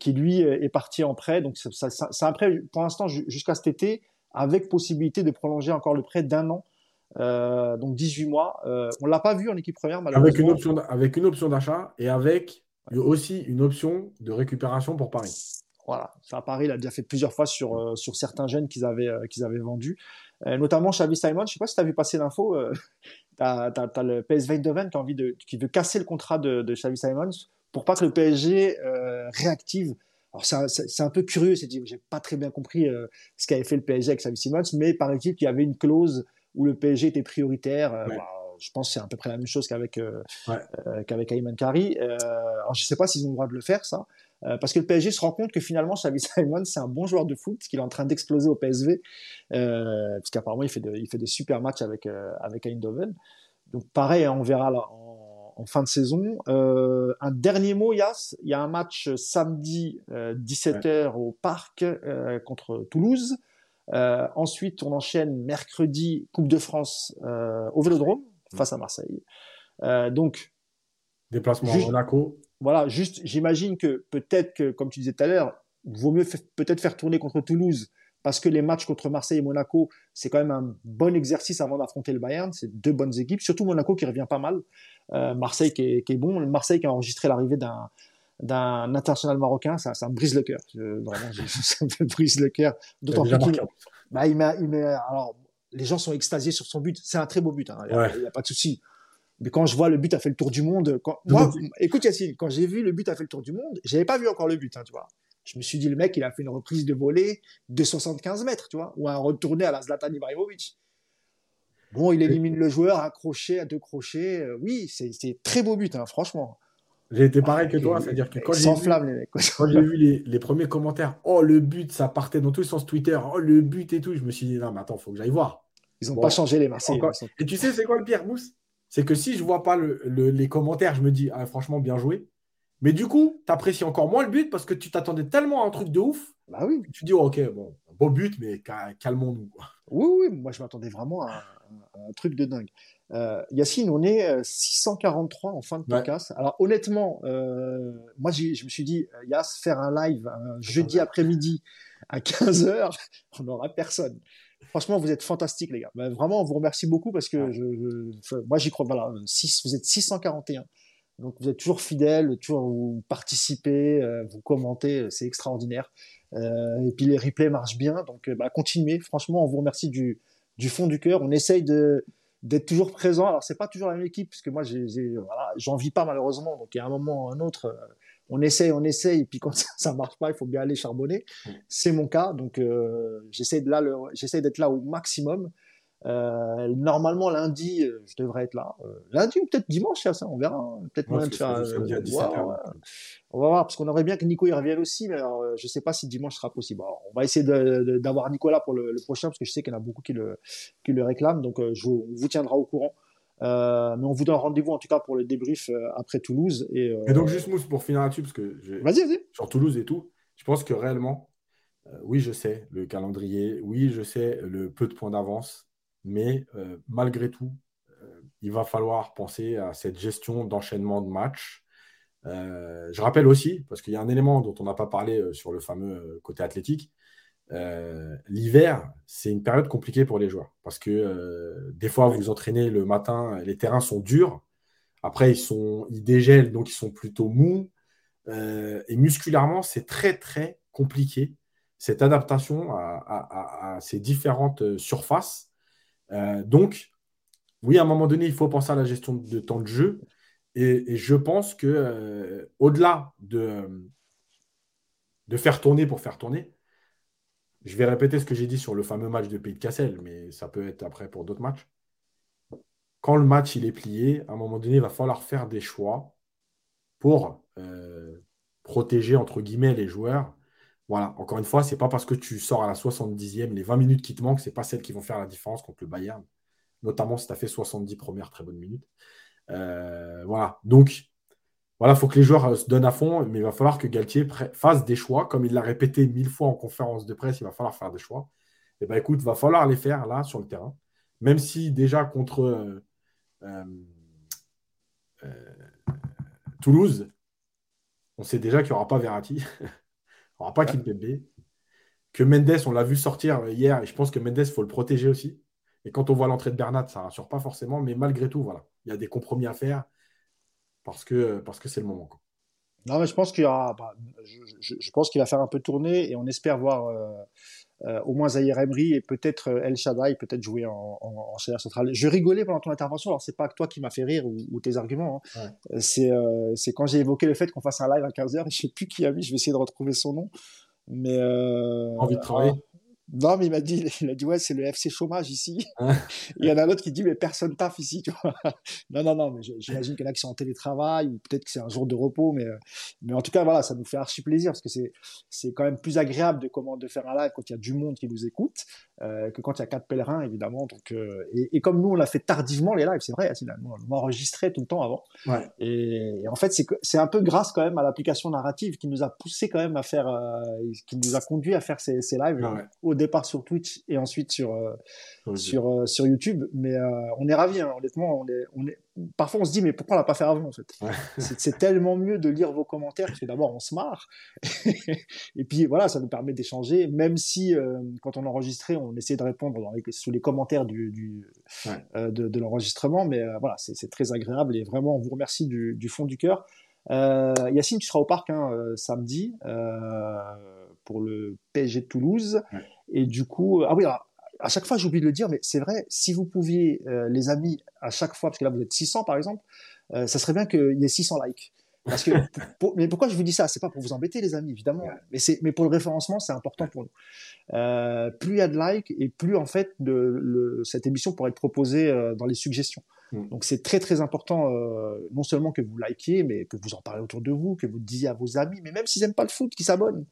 qui lui est parti en prêt. Donc c'est un prêt pour l'instant jusqu'à cet été avec possibilité de prolonger encore le prêt d'un an. Euh, donc 18 mois. Euh, on l'a pas vu en équipe première, malheureusement. Avec une option, avec une option d'achat et avec aussi une option de récupération pour Paris. Voilà, ça Paris, il a déjà fait plusieurs fois sur, euh, sur certains jeunes qu'ils avaient, qu'ils avaient vendus. notamment Xavi Simon, je ne sais pas si tu as vu passer l'info, [LAUGHS] tu as, le PSV Eindhoven qui, a envie de, qui veut casser le contrat de, de Xavi Simons pour pas que le PSG réactive alors c'est un, peu curieux, c'est j'ai pas très bien compris euh, ce qu'avait fait le PSG avec Xavi Simons, mais par exemple il y avait une clause où le PSG était prioritaire. Euh, bah, je pense que c'est à peu près la même chose qu'avec euh, qu'avec Ayman Kari. alors je sais pas s'ils ont le droit de le faire ça, parce que le PSG se rend compte que finalement Xavi Simons c'est un bon joueur de foot, qu'il est en train d'exploser au PSV, parce qu'apparemment il fait il fait des super matchs avec avec Eindhoven. Donc pareil, hein, on verra là en fin de saison. Euh, un dernier mot, Yas. Il y a un match samedi 17h euh, au Parc euh, contre Toulouse. ensuite, on enchaîne mercredi Coupe de France au Vélodrome face à Marseille. donc déplacement à Monaco. Voilà, juste, j'imagine que peut-être que, comme tu disais tout à l'heure, vaut mieux peut-être faire tourner contre Toulouse parce que les matchs contre Marseille et Monaco, c'est quand même un bon exercice avant d'affronter le Bayern. C'est deux bonnes équipes, surtout Monaco qui revient pas mal, euh, Marseille qui est, qui est, bon, Marseille qui a enregistré l'arrivée d'un d'un international marocain, ça, ça me brise le cœur. Vraiment, [LAUGHS] ça me brise le cœur. D'autant plus qu'il bah, il met, il met, alors, les gens sont extasiés sur son but. C'est un très beau but, hein. il n'y a, pas de souci. Mais quand je vois le but a fait le tour du monde, quand, moi, écoute Yacine, quand j'ai vu le but a fait le tour du monde, j'avais pas vu encore le but, hein, tu vois. Je me suis dit, le mec, il a fait une reprise de volée de 75 mètres, tu vois, ou un retourné à la Zlatan Ibrahimovic. Bon, il élimine le joueur, un crochet, à deux crochets. Euh, oui, c'est très beau but, hein, franchement. J'ai été pareil que toi, c'est-à-dire que quand j'ai vu, les mecs, quand j'ai vu les, les, premiers commentaires, oh le but, ça partait dans tous les sens Twitter, oh le but et tout, je me suis dit non mais attends, faut que j'aille voir. Ils n'ont pas changé les Marseillais. Et tu sais c'est quoi le pire, Mousse? C'est que si je vois pas le, les commentaires, je me dis ah, franchement bien joué. Mais du coup, tu apprécies encore moins le but parce que tu t'attendais tellement à un truc de ouf. Bah oui. tu dis, oh, ok, bon, beau but, mais calmons-nous. Oui, oui, moi je m'attendais vraiment à, un truc de dingue. Euh, Yacine, on est 643 euh, en fin de podcast. Alors honnêtement, euh, moi je me suis dit, euh, Yass, faire un live un jeudi après-midi à 15h, [LAUGHS] on n'aura personne. Franchement, vous êtes fantastiques, les gars. Bah, vraiment, on vous remercie beaucoup parce que je, moi j'y crois. Voilà, 6, vous êtes 641. Donc vous êtes toujours fidèles, toujours vous participez, euh, vous commentez, c'est extraordinaire. Euh, et puis les replays marchent bien, donc euh, bah, continuez. Franchement, on vous remercie du, du fond du cœur. On essaye de d'être toujours présent. Alors c'est pas toujours la même équipe, parce que moi j'ai, voilà, j'en vis pas malheureusement. Donc il y a un moment ou un autre, euh, on essaye, on essaye, et puis quand [LAUGHS] ça, marche pas, il faut bien aller charbonner. C'est mon cas, donc euh, j'essaie de là, j'essaie d'être là au maximum. Euh, normalement, lundi, euh, je devrais être là. Euh, lundi ou peut-être dimanche, ça, on verra. Hein. Peut-être de faire. On va voir, parce qu'on aimerait bien que Nico y revienne aussi, mais alors, je sais pas si dimanche sera possible. on va essayer d'avoir Nicolas pour le, prochain, parce que je sais qu'il y en a beaucoup qui le, qui le réclament. Donc, je vous, on vous tiendra au courant. mais on vous donne rendez-vous en tout cas pour le débrief après Toulouse. Et, et donc, juste Mousse, pour finir là-dessus, parce que sur Toulouse et tout, je pense que réellement, oui, je sais le calendrier, oui, je sais le peu de points d'avance, mais euh, malgré tout, euh, il va falloir penser à cette gestion d'enchaînement de matchs. Euh, je rappelle aussi, parce qu'il y a un élément dont on n'a pas parlé sur le fameux côté athlétique, l'hiver, c'est une période compliquée pour les joueurs, parce que des fois, vous vous entraînez le matin, les terrains sont durs, après, ils, sont, ils dégèlent, donc ils sont plutôt mous, et musculairement, c'est très, très compliqué, cette adaptation à ces différentes surfaces. Euh, donc, oui, à un moment donné, il faut penser à la gestion de temps de jeu. Et, je pense que euh, au-delà de, faire tourner pour faire tourner, je vais répéter ce que j'ai dit sur le fameux match de Pays de Cassel, mais ça peut être après pour d'autres matchs. Quand le match il est plié, à un moment donné, il va falloir faire des choix pour euh, protéger entre guillemets les joueurs voilà, encore une fois, c'est pas parce que tu sors à la 70e, les 20 minutes qui te manquent, c'est pas celles qui vont faire la différence contre le Bayern, notamment si tu as fait 70 premières très bonnes minutes. Euh, voilà, donc voilà, il faut que les joueurs euh, se donnent à fond, mais il va falloir que Galtier fasse des choix, comme il l'a répété mille fois en conférence de presse, il va falloir faire des choix. Et eh bien écoute, il va falloir les faire là sur le terrain, même si déjà contre euh, Toulouse, on sait déjà qu'il n'y aura pas Verratti. [LAUGHS] On n'aura pas Kimpembe. Que Mendes, on l'a vu sortir hier, et je pense que Mendes, il faut le protéger aussi. Et quand on voit l'entrée de Bernat, ça ne rassure pas forcément, mais malgré tout, voilà, il y a des compromis à faire parce que parce que c'est le moment. Non, mais je pense qu'il bah, je, pense qu'il va faire un peu tourner et on espère voir euh, euh, au moins Zahir Emery et peut-être euh, El Shaddai peut-être jouer en, en, en centrale. Je rigolais pendant ton intervention, alors c'est pas que toi qui m'a fait rire ou, tes arguments, hein. c'est c'est quand j'ai évoqué le fait qu'on fasse un live à 15h, je sais plus qui a mis, je vais essayer de retrouver son nom. Mais envie de travailler. Non, mais il m'a dit, [LAUGHS] il a dit, ouais, c'est le FC chômage ici. Ah. [LAUGHS] il y en a un autre qui dit, mais personne taffe ici, tu vois. [LAUGHS] non, non, non, mais j'imagine qu'il y en a qui sont en télétravail, ou peut-être que c'est un jour de repos, mais, euh, mais en tout cas, voilà, ça nous fait archi plaisir, parce que c'est, c'est quand même plus agréable de, comment, de faire un live quand il y a du monde qui nous écoute, euh, que quand il y a quatre pèlerins, évidemment. Donc, euh, et, comme nous, on l'a fait tardivement, les lives, c'est vrai, on enregistrait tout le temps avant. Ouais. Et, en fait, c'est, c'est un peu grâce quand même à l'application narrative qui nous a poussé quand même à faire, qui nous a conduit à faire ces, ces lives au départ sur Twitch et ensuite sur euh, sur euh, sur YouTube. Mais euh, on est ravis, hein, honnêtement. On est, on est... Parfois, on se dit mais pourquoi on l'a pas fait avant en fait? [LAUGHS] C'est tellement mieux de lire vos commentaires parce que d'abord on se marre [LAUGHS] et puis voilà, ça nous permet d'échanger. Même si quand on enregistrait, on essayait de répondre dans les, sous les commentaires du, du de, de l'enregistrement. Mais voilà, c'est très agréable et vraiment on vous remercie du, du fond du cœur. Yacine, tu seras au parc hein, samedi pour le PSG de Toulouse. Et du coup, ah oui, à chaque fois, j'oublie de le dire, mais c'est vrai, si vous pouviez, euh, les amis, à chaque fois, parce que là, vous êtes 600 par exemple, euh, ça serait bien qu'il y ait 600 likes. Parce que, [LAUGHS] mais pourquoi je vous dis ça? C'est pas pour vous embêter, les amis, évidemment. Mais mais pour le référencement, c'est important pour nous. Euh, plus il y a de likes et plus en fait de, le, cette émission pourrait être proposée euh, dans les suggestions. Mm. Donc c'est très très important, euh, non seulement que vous likiez, mais que vous en parlez autour de vous, que vous disiez à vos amis, mais même s'ils n'aiment pas le foot, qu'ils s'abonnent.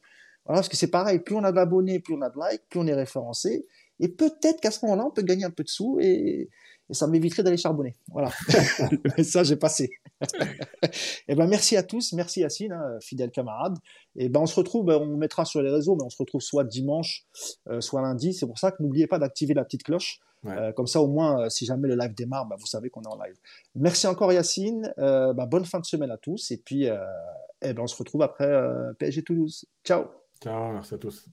Voilà, parce que c'est pareil, plus on a d'abonnés, plus on a de likes, plus on est référencé. Et peut-être qu'à ce moment-là, on peut gagner un peu de sous et, ça m'éviterait d'aller charbonner. Voilà, le message est passé. et [LAUGHS] eh ben merci à tous, merci Yacine, hein, fidèle camarade. Et ben on se retrouve, ben, on mettra sur les réseaux, mais on se retrouve soit dimanche, euh, soit lundi. C'est pour ça que n'oubliez pas d'activer la petite cloche. Euh, comme ça, au moins, euh, si jamais le live démarre, ben, vous savez qu'on est en live. Merci encore Yacine. Ben, bonne fin de semaine à tous. Et puis, eh ben, on se retrouve après PSG Toulouse. Ciao. Ciao, merci à tous.